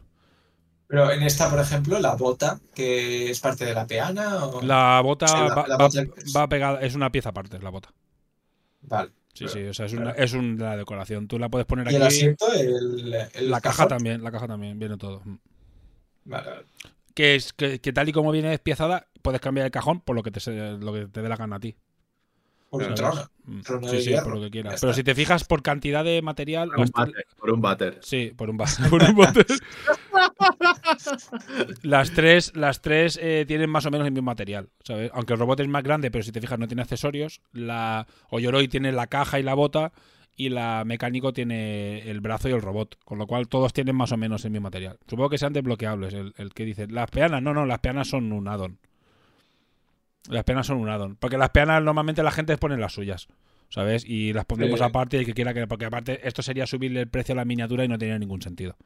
Pero en esta, por ejemplo, la bota, que es parte de la peana. O... La bota, Sí, la- va, la bota va pegada, es una pieza aparte, la bota. Vale. Sí, sí, o sea, es, una, es un- la decoración. Tú la puedes poner Y el aquí. asiento, el, el La caja también, la caja también, viene todo. Vale, vale. Que, es, que, que tal y como viene despiezada, puedes cambiar el cajón por lo que te, lo que te dé la gana a ti. Por un trono. Mm. trono Sí, de sí, hierro. por lo que quieras. Pero si te fijas por cantidad de material. Por un por váter. Sí, por un, ba- <laughs> por un bote. las tres, las tres eh, tienen más o menos el mismo material, ¿sabes? Aunque el robot es más grande, pero si te fijas no tiene accesorios. La Oyoroi tiene la caja y la bota y la mecánico tiene el brazo y el robot, con lo cual todos tienen más o menos el mismo material. Supongo que sean desbloqueables. El, el que dice las peanas, no, no, las peanas son un addon. Las peanas son un addon, porque las peanas normalmente la gente pone las suyas. ¿Sabes? Y las pondremos Sí. aparte y que quiera que. Porque aparte, esto sería subirle el precio a la miniatura y no tenía ningún sentido.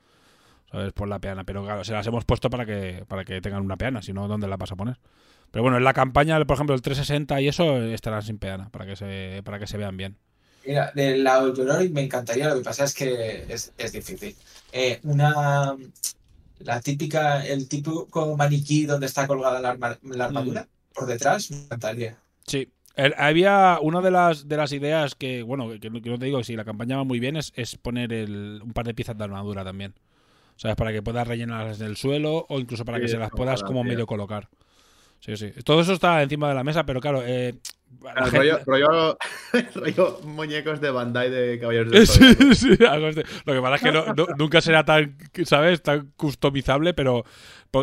¿Sabes? Por la peana. Pero claro, se las hemos puesto para que, para que tengan una peana, si no, ¿dónde la vas a poner? Pero bueno, en la campaña, por ejemplo, el 360 y eso estarán sin peana, para que se, para que se vean bien. Mira, de la Yoroi me encantaría, lo que pasa es que es, es difícil. Eh, una. La típica, el típico maniquí donde está colgada la, arma- la armadura Mm. Por detrás, me encantaría. Sí. El- había una de las, de las ideas que, bueno, que, no- que no te digo, si la campaña va muy bien, es, es poner el- un par de piezas de armadura también. ¿Sabes? Para que puedas rellenarlas en el suelo o incluso para que se las puedas como medio colocar. Sí, sí. Todo eso está encima de la mesa, pero claro, eh, la El gente- rollo, rollo, <laughs> rollo muñecos de Bandai de Caballeros del <laughs> Sí, sí, algo así. Lo que pasa es que no- no- nunca será tan, ¿sabes? Tan customizable, pero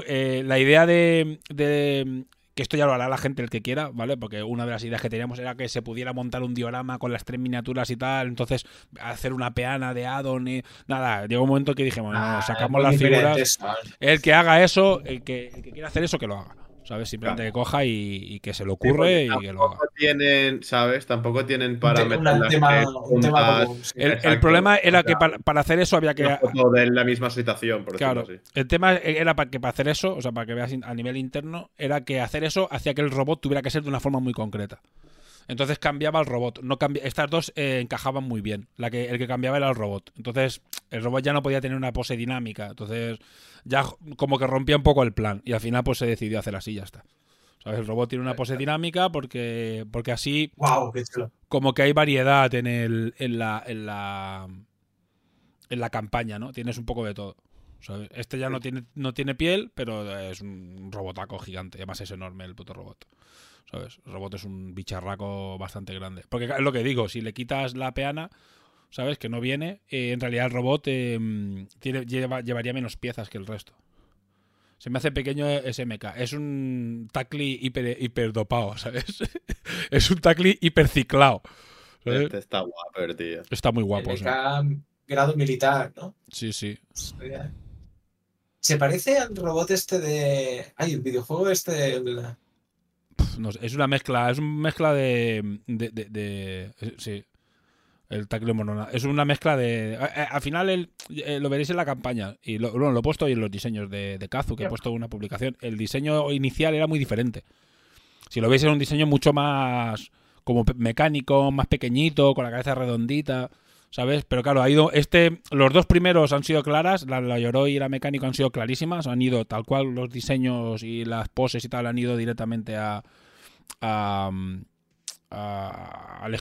eh, la idea de, de- que esto ya lo hará la gente el que quiera, ¿vale? Porque una de las ideas que teníamos era que se pudiera montar un diorama con las tres miniaturas y tal, entonces hacer una peana de addon y nada, llegó un momento que dijimos, no, Ah, sacamos las figuras, son. el que haga eso, el que, el que quiera hacer eso, que lo haga, ¿sabes? Simplemente que coja y, y que se le ocurre y que lo haga. Tampoco tienen, ¿sabes? Tampoco tienen para meter un las tema- tres un tema puntas, común, sí. El, problema era que para, para hacer eso había que... de la misma situación, por Claro, así. el tema era para que para hacer eso, o sea, para que veas in- a nivel interno, era que hacer eso hacía que el robot tuviera que ser de una forma muy concreta. Entonces cambiaba el robot. No cambi- Estas dos eh, encajaban muy bien. La que, el que cambiaba era el robot. Entonces el robot ya no podía tener una pose dinámica. Entonces ya como que rompía un poco el plan. Y al final pues se decidió hacer así y ya está. ¿Sabes? El robot tiene una pose dinámica porque, porque así qué chulo. como que hay variedad en el en la en la en la campaña, ¿no? Tienes un poco de todo. Este ya no tiene no tiene piel, pero es un robotaco gigante, además es enorme el puto robot. ¿Sabes? El robot es un bicharraco bastante grande. Porque es lo que digo, si le quitas la peana, ¿sabes? Que no viene. eh, en realidad el robot eh, tiene, lleva- llevaría menos piezas que el resto. Se me hace pequeño SMK. Es un tacli hiper, hiperdopado, ¿sabes? <laughs> es un tacli hiperciclado. ¿sabes? Este está guapo, tío. Está muy guapo. sí. MK grado militar, ¿no? Sí, sí. Se parece al robot este de. Ay, el videojuego este del. No sé, es una mezcla, es una mezcla de. de, de- de- sí. El monona. Es una mezcla de. Al final el- eh, lo veréis en la campaña. Y lo, bueno, lo he puesto hoy en los diseños de, de Kazu, que he Ya. puesto una publicación. El diseño inicial era muy diferente. Si lo veis, era un diseño mucho más. como mecánico, más pequeñito, con la cabeza redondita. ¿Sabes? Pero claro, ha ido. Este. Los dos primeros han sido claras. La, la Yoroi y la mecánico han sido clarísimas. Han ido tal cual los diseños y las poses y tal han ido directamente a. a, a, a la,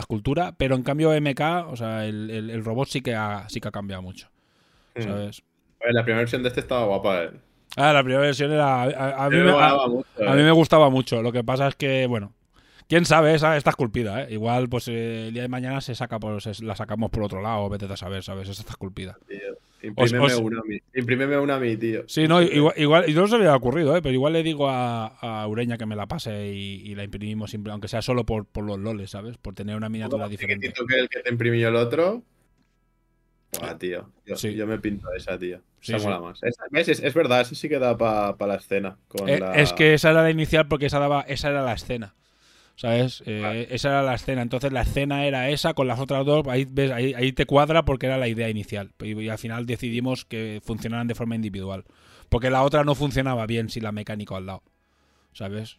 escultura. Pero en cambio, MK, o sea, el, el- el robot sí que ha, sí que ha cambiado mucho. Mm. ¿Sabes? La primera versión de este estaba guapa, eh. Ah, la primera versión era. A, a- a mí, Me me, a- molaba mucho, a mí eh. me gustaba mucho. Lo que pasa es que, bueno. Quién sabe, esa está esculpida, ¿eh? Igual, pues eh, el día de mañana se saca por, se- la sacamos por otro lado, vete a saber, ¿sabes? Esa está esculpida. Imprímeme una a mí. Imprímeme una a mí, tío. Sí, no, igual, igual y no se había ocurrido, ¿eh? Pero igual le digo a, a Ureña que me la pase y, y la imprimimos, aunque sea solo por, por los loles, ¿sabes? Por tener una miniatura diferente. que el que te imprimió el otro. Buah, tío. Yo, Sí. yo me pinto esa, tío. Sí, Esa sí. mola más. Esa- ¿ves? Es, es verdad, eso sí que da para la escena. Con Eh, la- Es que esa era la inicial porque esa, daba, esa era la escena. ¿Sabes? Eh. Esa era la escena. Entonces la escena era esa con las otras dos. Ahí, ves, ahí, ahí te cuadra porque era la idea inicial. Y, y al final decidimos que funcionaran de forma individual. Porque la otra no funcionaba bien sin la mecánica al lado. ¿Sabes?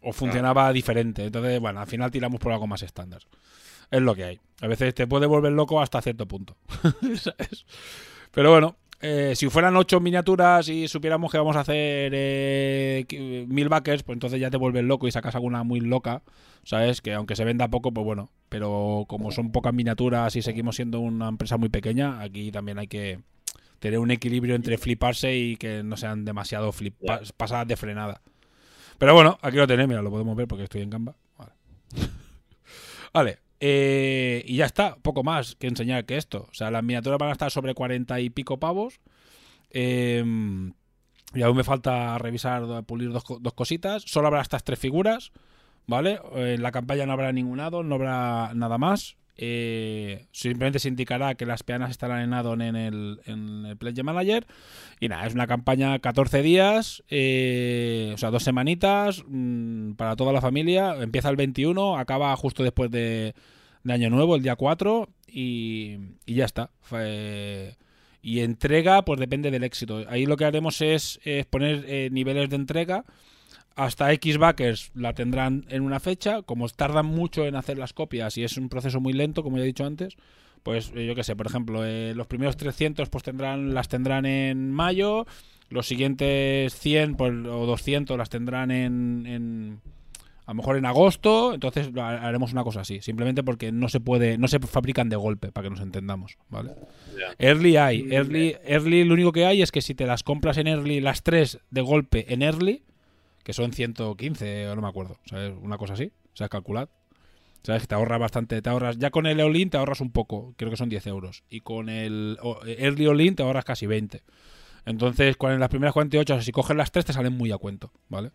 O funcionaba diferente. Entonces, bueno, al final tiramos por algo más estándar. Es lo que hay. A veces te puede volver loco hasta cierto punto. <laughs> ¿Sabes? Pero bueno, eh, si fueran ocho miniaturas y supiéramos que vamos a hacer eh, qui- mil backers, pues entonces ya te vuelves loco y sacas alguna muy loca, ¿sabes? Que aunque se venda poco, pues bueno. Pero como son pocas miniaturas y seguimos siendo una empresa muy pequeña, aquí también hay que tener un equilibrio entre fliparse y que no sean demasiado flip pasadas de frenada. Pero bueno, aquí lo tenéis, mira, lo podemos ver porque estoy en Canva. Vale. <laughs> Vale. Eh, y ya está, poco más que enseñar que esto. O sea, las miniaturas van a estar sobre 40 y pico pavos. Eh, y aún me falta revisar, pulir dos, dos cositas. Solo habrá estas tres figuras, ¿vale? En la campaña no habrá ningún addon, no habrá nada más. Eh, simplemente se indicará que las peanas estarán en addon en el, en el Pledge Manager. Y nada, es una campaña 14 días, eh, o sea, dos semanitas mm, para toda la familia. Empieza el 21, acaba justo después de, de Año Nuevo, el día 4, y, y ya está. Fue- y entrega, pues depende del éxito. Ahí lo que haremos es, poner eh, niveles de entrega. Hasta X backers la tendrán en una fecha. Como tardan mucho en hacer las copias y es un proceso muy lento, como ya he dicho antes, pues eh, yo qué sé, por ejemplo, eh, los primeros 300 pues tendrán las tendrán en mayo, los siguientes 100 pues, o 200 las tendrán en, en- a lo mejor en agosto, entonces haremos una cosa así, simplemente porque no se puede no se fabrican de golpe para que nos entendamos, ¿vale? Early hay, early, early lo único que hay es que si te las compras en early las tres de golpe en early, que son 115 o no me acuerdo, ¿sabes? Una cosa así, ¿sabes? Calculad. ¿Sabes? Te ahorras bastante, te ahorras, ya con el all-in te ahorras un poco, creo que son 10 euros. Y con el o- Early all-in te ahorras casi 20. Entonces, con las primeras 48, si coges las tres te salen muy a cuento, ¿vale?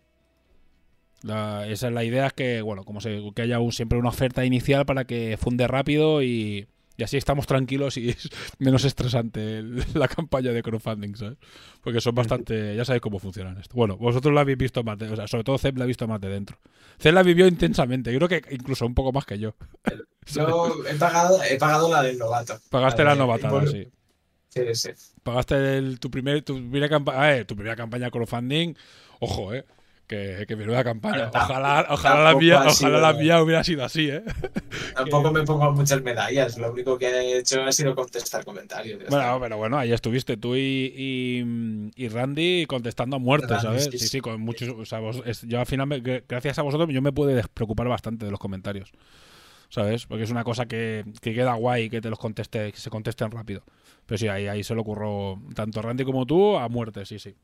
Esa es la idea, es que, bueno, como se, que haya siempre una oferta inicial para que funde rápido y, y así estamos tranquilos y es <laughs> menos estresante <laughs> la campaña de crowdfunding, ¿sabes? Porque son bastante, ya sabéis cómo funcionan esto. Bueno, vosotros la habéis visto más, de, o sea, sobre todo Zeb la ha visto más de dentro. Zeb la vivió intensamente, yo creo que incluso un poco más que yo. <laughs> Yo he pagado, he pagado la del novato. Pagaste la de- novatada, bueno, sí. Sí, sí. Pagaste el- tu, primer, tu primera campaña, tu primera campaña de crowdfunding. Ojo, eh. Que, que menuda campaña. Ojalá, ojalá, la mía, ojalá sido- la mía hubiera sido así, eh. <laughs> Tampoco me pongo muchas medallas. Lo único que he hecho ha sido contestar comentarios. Bueno, pero bueno, ahí estuviste tú y, y, y Randy contestando a muerte, Randy, ¿sabes? sí, Sí, con muchos. O sea, vos- es- yo al final, me- gr- gracias a vosotros, yo me pude despreocupar bastante de los comentarios, ¿sabes? Porque es una cosa que, que queda guay que te los conteste, que se contesten rápido. Pero sí, ahí, ahí se lo ocurrió tanto Randy como tú a muerte, sí, sí.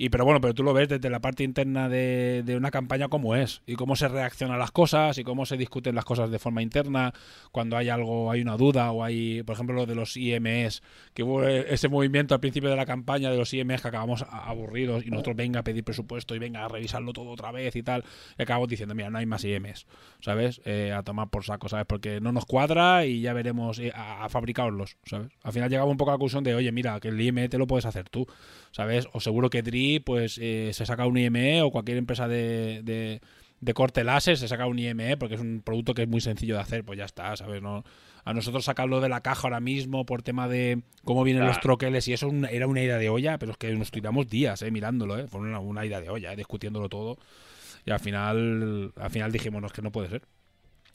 Y pero bueno, pero tú lo ves desde la parte interna de, de una campaña cómo es y cómo se reacciona a las cosas y cómo se discuten las cosas de forma interna cuando hay algo, hay una duda o hay, por ejemplo, lo de los IMS, que hubo ese movimiento al principio de la campaña de los IMS que acabamos aburridos y nosotros venga a pedir presupuesto y venga a revisarlo todo otra vez y tal. Y acabamos diciendo, mira, no hay más IMS, ¿sabes? Eh, a tomar por saco, ¿sabes? Porque no nos cuadra y ya veremos eh, a, fabricarlos, ¿sabes? Al final llegaba un poco a la conclusión de, oye, mira, que el IME te lo puedes hacer tú, ¿sabes? O seguro que DRI, pues eh, se saca un IME o cualquier empresa de, de, de corte láser se saca un IME porque es un producto que es muy sencillo de hacer, pues ya está, ¿sabes? No, a nosotros sacarlo de la caja ahora mismo por tema de cómo vienen los troqueles y eso era una idea de olla, pero es que nos tiramos días eh, mirándolo, ¿eh? Fue una, una idea de olla, eh, discutiéndolo todo. Y al final, al final dijimos, no, es que no puede ser.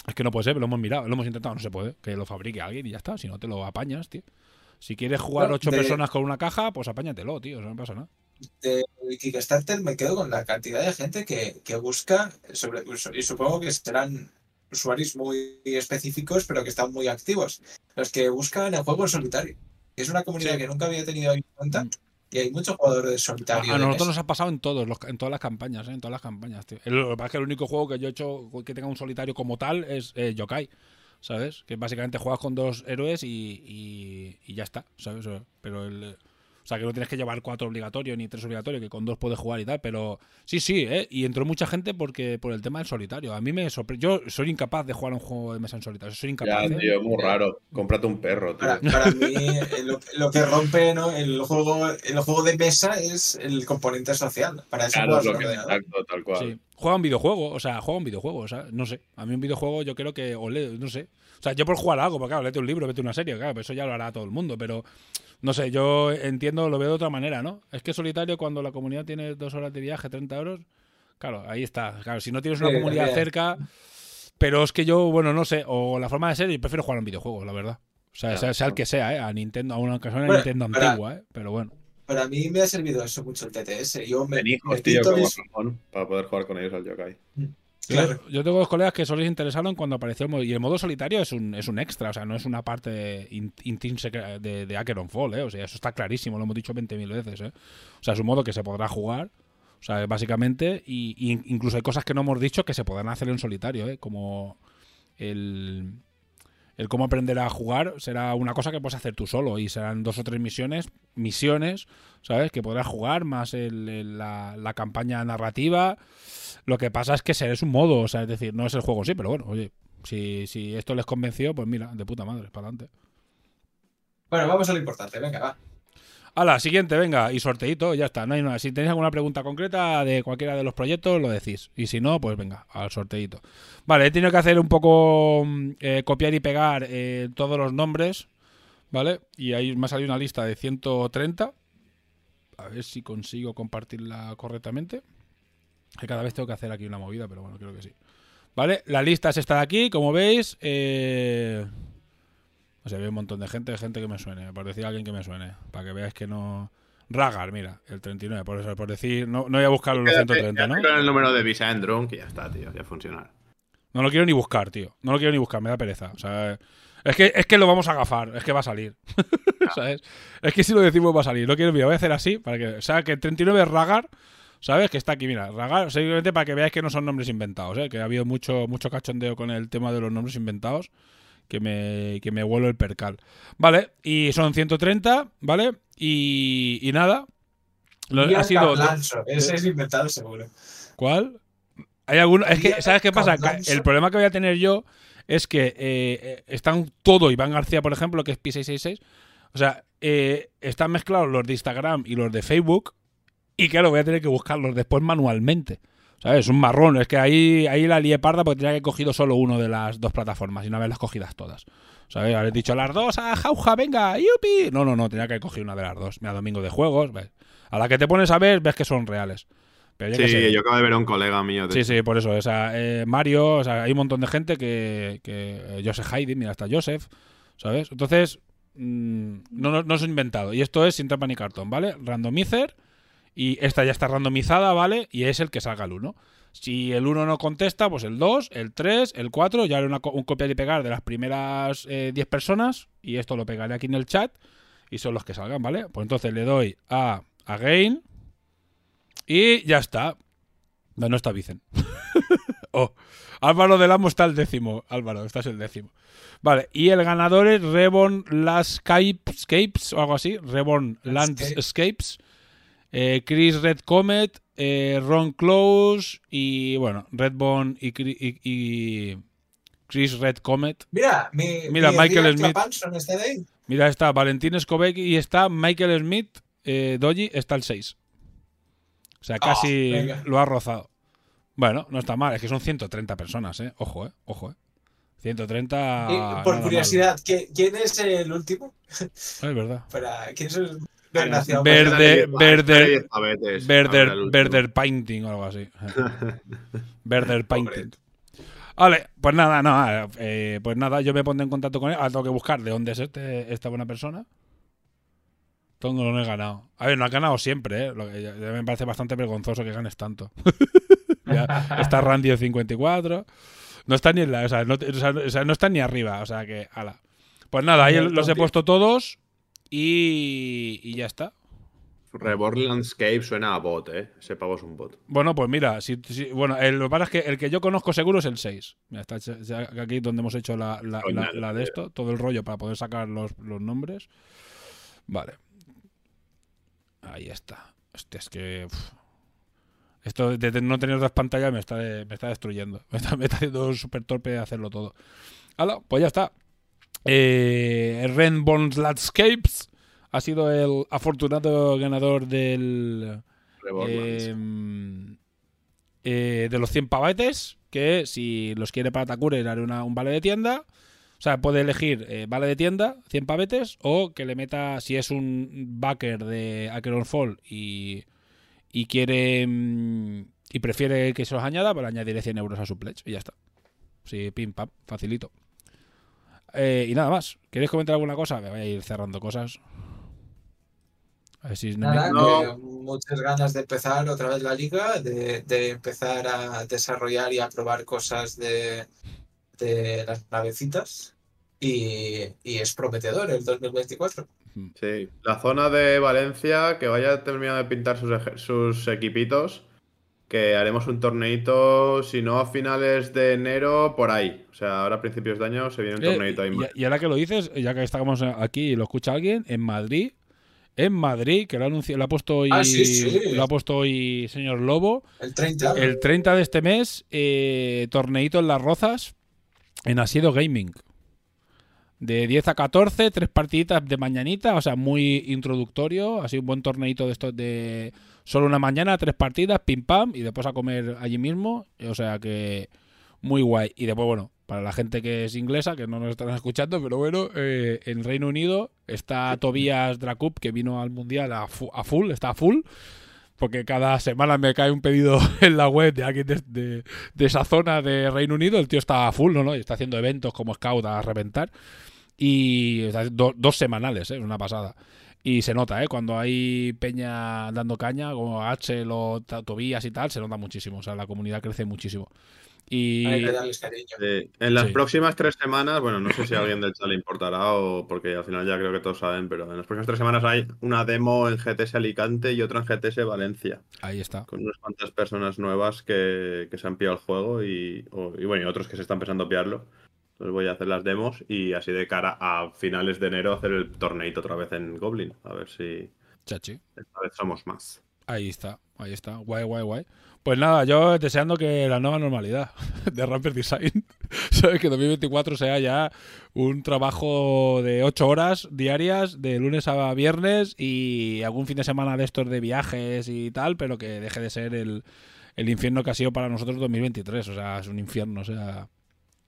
Es que no puede ser, lo hemos mirado, lo hemos intentado, no se puede. Que lo fabrique alguien y ya está, si no te lo apañas, tío. Si quieres jugar ocho de- personas con una caja, pues apáñatelo, tío, eso no pasa nada. De Kickstarter me quedo con la cantidad de gente que, que busca, sobre, y supongo que serán usuarios muy específicos, pero que están muy activos, los que buscan el juego en solitario. Es una comunidad Sí. que nunca había tenido en cuenta y hay muchos jugadores de solitario. a de nosotros nos ha pasado en todos los, en todas las campañas, ¿eh? en todas las campañas, tío. El, lo que pasa es que el único juego que yo he hecho que tenga un solitario como tal es eh, Yokai, ¿sabes? Que básicamente juegas con dos héroes y, y, y ya está, ¿sabes? Pero el... O sea, que no tienes que llevar cuatro obligatorios ni tres obligatorios, que con dos puedes jugar y tal, pero sí, sí, ¿eh? Y entró mucha gente porque por el tema del solitario. A mí me sorprendió. Yo soy incapaz de jugar un juego de mesa en solitario. Soy incapaz. Ya, ¿eh? tío, es muy raro. Cómprate un perro, tío. Para, para mí, eh, lo, lo que rompe ¿no? el, juego, el juego de mesa es el componente social. Para eso Claro, lo que exacto, tal cual. Sí. Juega un videojuego, o sea, juega un videojuego, o sea, no sé. A mí un videojuego yo creo que, o le- no sé. O sea, yo por jugar algo, porque claro, léete un libro, vete una serie, claro, pero eso ya lo hará todo el mundo, pero no sé, yo entiendo, lo veo de otra manera, ¿no? Es que solitario cuando la comunidad tiene dos horas de viaje, 30 euros, claro, ahí está. Claro, si no tienes una Sí, comunidad también. cerca, pero es que yo, bueno, no sé, o la forma de ser, y prefiero jugar un videojuego, la verdad. O sea, Ya, sea, sea el claro. que sea, ¿eh? A Nintendo, a una ocasión a Bueno, Nintendo para- antigua, ¿eh? Pero bueno. Para mí me ha servido eso mucho el TTS. Yo me, Ten hijos, me tío, mis- Ramón, para poder jugar con ellos al Yokai. Claro. Yo, yo tengo dos colegas que solo les interesaron cuando apareció el modo. Y el modo solitario es un, es un extra, o sea, no es una parte in- intrínseca de, de Acheron Fall, ¿eh? O sea, eso está clarísimo, lo hemos dicho 20.000 veces, ¿eh? O sea, es un modo que se podrá jugar, o sea, básicamente, y, y incluso hay cosas que no hemos dicho que se podrán hacer en solitario, ¿eh? Como el, el cómo aprender a jugar será una cosa que puedes hacer tú solo y serán dos o tres misiones, misiones, ¿sabes? Que podrás jugar más el- la, la campaña narrativa. Lo que pasa es que es un modo, o sea, es decir, no es el juego, sí, pero bueno, oye, si, si esto les convenció, pues mira, de puta madre, para adelante. Bueno, vamos a lo importante. Venga, va. La siguiente, venga, y sorteito, ya está, no hay nada. Si tenéis alguna pregunta concreta de cualquiera de los proyectos, lo decís. Y si no, pues venga, al sorteito. Vale, he tenido que hacer un poco mm, eh, copiar y pegar eh, todos los nombres, ¿vale? Y ahí me ha salido una lista de 130. A ver si consigo compartirla correctamente. Que cada vez tengo que hacer aquí una movida, pero bueno, creo que sí. ¿Vale? La lista es esta de aquí, como veis. Eh... O sea, veo un montón de gente, gente que me suene, por decir a alguien que me suene, para que veáis que no... Ragar, mira, el 39, por eso, por decir, no, no voy a buscar los Quédate- 130, ¿no? el número de Visa en Drunk y ya está, tío. Ya funciona. No lo quiero ni buscar, tío. No lo quiero ni buscar, me da pereza. O sea, es que, es que lo vamos a agafar, es que va a salir. <laughs> ¿Sabes? Es que si lo decimos va a salir. No quiero, mira, voy a hacer así, para que, o sea, que el 39 es Ragar, ¿sabes? Que está aquí, mira, Ragar, simplemente para que veáis que no son nombres inventados, ¿eh? Que ha habido mucho, mucho cachondeo con el tema de los nombres inventados, que me, que me vuelo el percal. Vale, y son 130, ¿vale? Y, y nada. Lo- ha sido... Ese es inventado seguro. ¿Cuál? Hay alguno. Es que, ¿sabes qué pasa? El problema que voy a tener yo es que eh, eh, están todo Iván García, por ejemplo, que es Pi666. O sea, eh, están mezclados los de Instagram y los de Facebook. Y claro, voy a tener que buscarlos después manualmente. ¿Sabes? Es un marrón. Es que ahí, ahí la lié parda porque tenía que haber cogido solo uno de las dos plataformas y no haberlas cogidas todas. ¿Sabes? Haber dicho las dos, a jauja, venga, yupi. No, no, no, tenía que haber cogido una de las dos. Mira, domingo de juegos. ¿ves? A la que te pones a ver, ves que son reales. Pero sé. Sí, yo acabo de ver a un colega mío. De Sí, sí, por eso. O sea, eh, Mario, o sea, hay un montón de gente que. que eh, Joseph Haydn, mira, hasta Joseph, ¿sabes? Entonces, mm, no, no, no inventado. Y esto es sin trampa ni cartón, ¿vale? Randomizer. Y esta ya está randomizada, ¿vale? Y es el que salga el 1. Si el 1 no contesta, pues el 2, el 3, el 4. Ya haré una, un copiar y pegar de las primeras eh, 10 personas. Y esto lo pegaré aquí en el chat. Y son los que salgan, ¿vale? Pues entonces le doy a Again. Y ya está. No, no está Vicen. <laughs> oh. Álvaro del Amo está el décimo. Álvaro, estás el décimo. Vale, y el ganador es Reborn Landscapes o algo así. Reborn Landscapes. Eh, Chris Red Comet, eh, Ron Close y bueno, Redbone y, y, y, Chris Red Comet. Mira, mi, Mira, mi Michael Smith. Está ahí. Mira, está Valentín Scovec y está Michael Smith. Eh, Doji está el 6. O sea, casi venga. lo ha rozado. Bueno, no está mal, es que son 130 personas, ¿eh? Ojo, ¿eh? Ojo, ¿eh? 130. Y, por curiosidad, ¿qui- ¿quién es el último? Es verdad. <laughs> Para, ¿Quién es el desgraciado? Verde, verde, Verder, Verder, Verder Painting o algo así. <laughs> Verder Painting. Vale, pues nada, no, eh, pues nada, yo me pondré en contacto con él. Ahora tengo que buscar de dónde es este, esta buena persona. Tengo no he ganado. A ver, no ha ganado siempre, ¿eh? Lo que ya- ya me parece bastante vergonzoso que ganes tanto. <laughs> Ya, está Randy de 54. No está ni en la, o sea, no, o sea, no está ni arriba, o sea que, ala. Pues nada, ahí los he puesto todos y, y ya está. Reborn Landscape suena a bot, eh. Ese pavo es un bot. Bueno, pues mira, si, si- bueno, el, lo que pasa es que el que yo conozco seguro es el 6. Mira, está aquí donde hemos hecho la, la- Coño, la- la de esto, todo el rollo para poder sacar los, los nombres. Vale. Ahí está. Hostia, es que. uf. Esto de de no tener dos pantallas me está, de- me está destruyendo. <laughs> Me está, me está haciendo súper torpe hacerlo todo. Hala, pues ya está. Eh, Renborn Landscapes ha sido el afortunado ganador del. Reborn Eh, eh, de los 100 pavates, que si los quiere para Takure le haré una- un vale de tienda. O sea, puede elegir eh, vale de tienda, 100 pavetes, o que le meta, si es un backer de Acheron Fall y, y quiere mm, y prefiere que se los añada, pues le añadiré 100 euros a su pledge y ya está. Sí, pim pam, facilito. Eh, y nada más. ¿Queréis comentar alguna cosa? Me voy a ir cerrando cosas. A ver si no me- que muchas ganas de empezar otra vez la liga, de, de empezar a desarrollar y a probar cosas de, de las navecitas. Y, y es prometedor el 2024. Sí, la zona de Valencia, que vaya terminando de pintar sus, sus equipitos, que haremos un torneito, si no a finales de enero, por ahí. O sea, ahora a principios de año se viene un Eh, torneito ahí. y, y ahora que lo dices, ya que estamos aquí y lo escucha alguien, en Madrid, en Madrid, que lo ha, anunciado, lo ha puesto hoy, Ah, sí, sí. lo ha puesto hoy señor Lobo, El 30. el 30 de este mes, eh, torneito en Las Rozas, en Asiedo Gaming. De 10 a 14, tres partiditas de mañanita, o sea, muy introductorio, así un buen torneito de estos de solo una mañana, tres partidas, pim pam, y después a comer allí mismo, o sea que muy guay. Y después, bueno, para la gente que es inglesa, que no nos están escuchando, pero bueno, eh, en Reino Unido está Tobias Dracup, que vino al Mundial a, fu- a full, está a full, porque cada semana me cae un pedido <laughs> en la web de alguien de, de- de esa zona de Reino Unido, el tío está a full, ¿no? ¿no? Y está haciendo eventos como scout a reventar. Y do- dos semanales, ¿eh? es una pasada. Y se nota, ¿eh? Cuando hay peña dando caña, como Axel o Tobías y tal, se nota muchísimo. O sea, la comunidad crece muchísimo. Y Hay que darles cariño. Sí. En las Sí. próximas tres semanas, bueno, no sé si a alguien del chat le importará o porque al final ya creo que todos saben, pero en las próximas tres semanas hay una demo en GTS Alicante y otra en GTS Valencia, ahí está. con unas cuantas personas nuevas que, que se han pillado el juego y, o- y bueno, y otros que se están pensando pillarlo. Entonces voy a hacer las demos y así de cara a finales de enero hacer el torneito otra vez en Goblin. A ver si Chachi. esta vez somos más. Ahí está, ahí está. Guay, guay, guay. Pues nada, yo deseando que la nueva normalidad <laughs> de Ramper Design, <laughs> ¿sabes? Que 2024 sea ya un trabajo de 8 horas diarias, de lunes a viernes y algún fin de semana de estos de viajes y tal, pero que deje de ser el, el infierno que ha sido para nosotros 2023. O sea, es un infierno, o sea,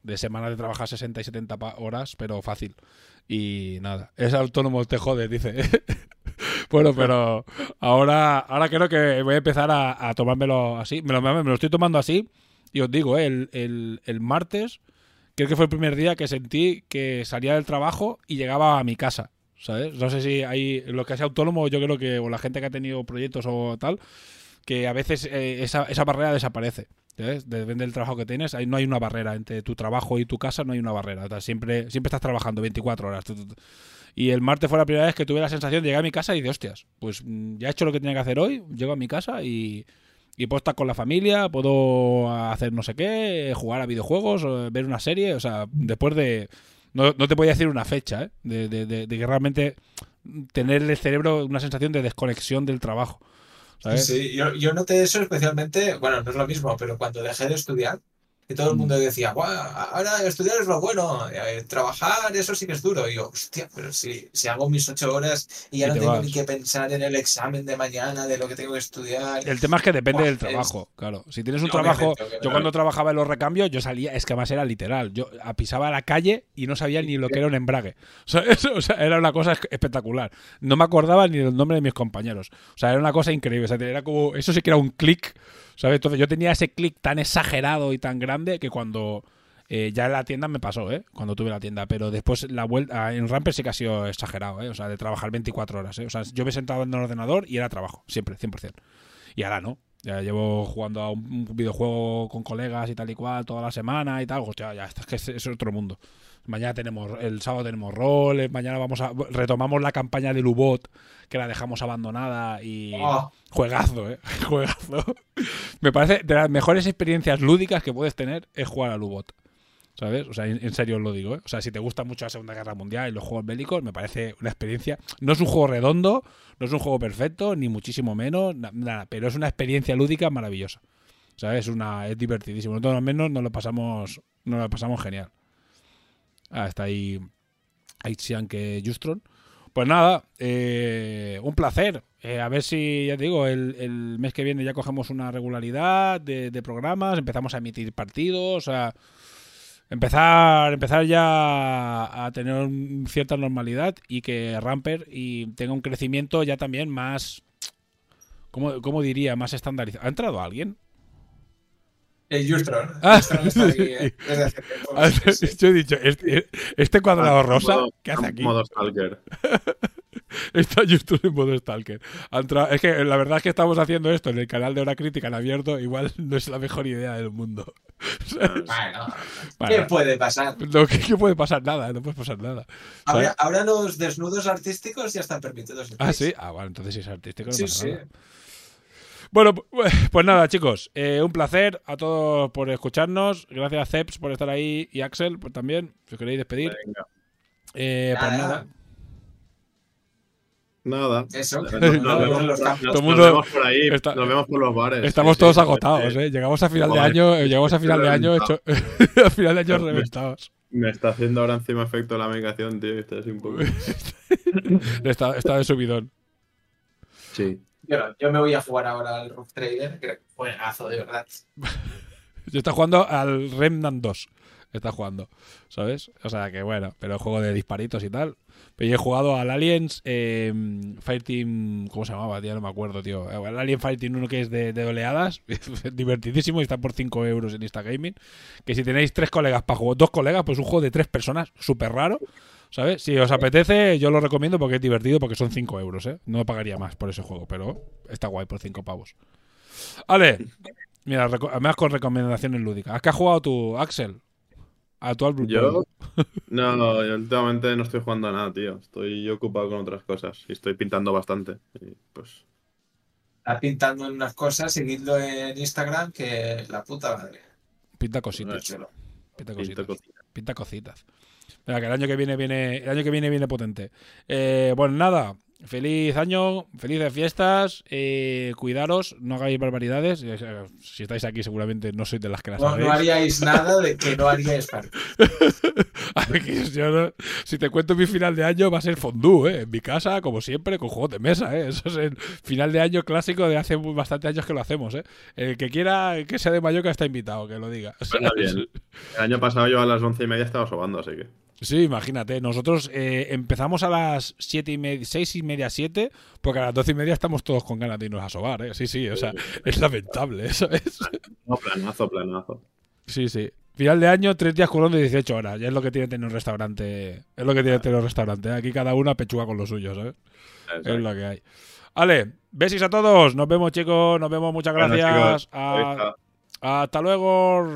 de semana de trabajar 60 y 70 pa- horas, pero fácil. Y nada, es autónomo, te jode, dice. <laughs> bueno, pero ahora, ahora creo que voy a empezar a, a tomármelo así. Me lo, me estoy tomando así. Y os digo, eh, el, el- el martes, creo que fue el primer día que sentí que salía del trabajo y llegaba a mi casa. ¿Sabes? No sé si hay lo que es autónomo, yo creo que, o la gente que ha tenido proyectos o tal, que a veces eh, esa, esa barrera desaparece. Depende del trabajo que tienes, ahí no hay una barrera entre tu trabajo y tu casa, no hay una barrera. O sea, siempre, siempre estás trabajando 24 horas. Y el martes fue la primera vez que tuve la sensación de llegar a mi casa y de hostias, pues mm, ya he hecho lo que tenía que hacer hoy, llego a mi casa y, y puedo estar con la familia, puedo hacer no sé qué, jugar a videojuegos, ver una serie, o sea, después de... No, no te voy a decir una fecha, ¿eh? De, de- de- de que realmente tener el cerebro una sensación de desconexión del trabajo. Sí, yo, yo noté eso especialmente, bueno, no es lo mismo, pero cuando dejé de estudiar, que todo el Mm. mundo decía, "Guau, ahora estudiar es lo bueno, eh, trabajar eso sí que es duro. Y yo, hostia, pero si, si hago mis ocho horas y ya Y no te tengo vas. ni que pensar en el examen de mañana, de lo que tengo que estudiar. El tema es que depende Buah, del es- trabajo, claro. Si tienes un trabajo, yo cuando trabajaba en los recambios, yo salía, es que además era literal, yo pisaba la calle y no sabía ni lo que era un embrague. O sea, <laughs> eso- o sea, era una cosa es- espectacular. No me acordaba ni del nombre de mis compañeros. O sea, era una cosa increíble. O sea, era como, eso sí que era un clic, ¿sabes? Entonces yo tenía ese clic tan exagerado y tan grande que cuando eh, ya en la tienda me pasó, ¿eh? Cuando tuve la tienda, pero después la vuelta en Ramper sí que ha sido exagerado, ¿eh? O sea, de trabajar 24 horas, ¿eh? O sea, yo me sentaba en el ordenador y era trabajo, siempre, 100%. Y ahora no. Ya llevo jugando a un videojuego con colegas y tal y cual toda la semana y tal. Hostia, ya, es que es, es otro mundo. Mañana tenemos, el sábado tenemos roles, mañana vamos a, retomamos la campaña del U-Bot, que la dejamos abandonada y... Oh, Juegazo, ¿eh? <laughs> Juegazo. Me parece de las mejores experiencias lúdicas que puedes tener es jugar al U-Bot. ¿Sabes? O sea, en, serio os lo digo, ¿eh? O sea, si te gusta mucho la Segunda Guerra Mundial y los juegos bélicos, me parece una experiencia. No es un juego redondo, no es un juego perfecto, ni muchísimo menos, na- nada, pero es una experiencia lúdica maravillosa. ¿Sabes? Es una, es divertidísimo. Nosotros al menos nos lo pasamos, nos lo pasamos genial. Ah, está ahí. Ahí que Justron. Pues nada, eh, un placer. Eh, a ver si, ya te digo, el, el mes que viene ya cogemos una regularidad de, programas, empezamos a emitir partidos, sea, empezar, empezar ya a tener cierta normalidad y que Ramper y tenga un crecimiento ya también más, ¿cómo, cómo diría? Más estandarizado. ¿Ha entrado alguien? El Justron. Ah, Justron está <laughs> aquí, eh, desde hace tiempo, Ah, sí. Yo he dicho, este, este cuadrado rosa, Modo- ¿qué hace aquí? Modo Stalker. <laughs> Está YouTube en modo Stalker. Es que la verdad es que estamos haciendo esto en el canal de Hora Crítica en abierto. Igual no es la mejor idea del mundo. <laughs> Bueno, Vale. ¿qué puede pasar? No, ¿qué, qué puede pasar? Nada, no puede pasar nada. Ahora, ahora los desnudos artísticos ya están permitidos. en Ah, sí. Ah, bueno, entonces si es artístico. no Sí, pasa sí. nada. Bueno, pu- <laughs> pues nada, chicos. eh, un placer a todos por escucharnos. Gracias a Ceps por estar ahí y Axel por también. Si os queréis despedir. Venga. Eh, pues Nada. nada. Nada. Nada. Eso. Nos, <laughs> vemos- nos- vemos por ahí, está- nos vemos por los bares. Estamos Sí, todos sí, agotados, sí. ¿eh? Llegamos a final de año, eh, llegamos a final de año hecho, <laughs> a final de año Me- reventados. Me está haciendo ahora encima efecto la medicación, tío. y Estoy así un poco. Está, está de subidón. Sí. Yo, yo me voy a jugar ahora al Roof Trader, que juegazo, de verdad. <laughs> Yo está jugando al Remnant 2. Está jugando, ¿sabes? O sea que bueno, pero juego de disparitos y tal. Pero yo he jugado al Aliens eh, Fireteam. ¿Cómo se llamaba? Ya no me acuerdo, tío. El Alien Fireteam 1 que es de, de oleadas. <laughs> divertidísimo y está por 5 euros en Instagaming. Que si tenéis tres colegas para jugar, dos colegas, pues un juego de tres personas, súper raro. ¿Sabes? Si os apetece, yo lo recomiendo porque es divertido, porque son 5 euros, ¿eh? No pagaría más por ese juego, pero está guay por 5 pavos. Vale. Mira, además con recomendaciones lúdicas. ¿A qué has jugado tú, Axel? A tu álbum. Yo. No, no, yo últimamente no estoy jugando a nada, tío. Estoy ocupado con otras cosas y estoy pintando bastante. Y, pues. Está pintando en unas cosas, seguidlo en Instagram, que la puta madre. Pinta cositas. Chulo. Pinta cositas. cositas. Pinta cositas. Mira, que el año que viene viene, el año que viene viene potente. Eh, bueno, nada. Feliz año, felices fiestas, eh, cuidaros, no hagáis barbaridades. Eh, Si estáis aquí seguramente no sois de las que las No, haréis. no haríais nada de que no haríais para. <laughs> Aquí yo no- si te cuento mi final de año va a ser fondue, ¿eh? En mi casa, como siempre, con juegos de mesa, ¿eh? Eso es el final de año clásico de hace bastante años que lo hacemos, ¿eh? El que quiera que sea de Mallorca está invitado, que lo diga. <laughs> Está bien. El año pasado yo a las once y media estaba sobando, así que. Sí, imagínate. Nosotros eh, empezamos a las siete y media, seis y media, siete, porque a las doce y media estamos todos con ganas de irnos a sobar, ¿eh? Sí, sí, o sea, <laughs> es lamentable, <laughs> ¿sabes? No, planazo, planazo. Sí, sí. Final de año, tres días currando de 18 horas. Ya es lo que tiene tener un restaurante. Es lo que tiene tener un restaurante. Aquí cada uno pechuga con lo suyo, ¿sabes? Es lo que hay. Vale, besis a todos. Nos vemos, chicos. Nos vemos. Muchas Bueno, gracias. chicos, A- hasta luego.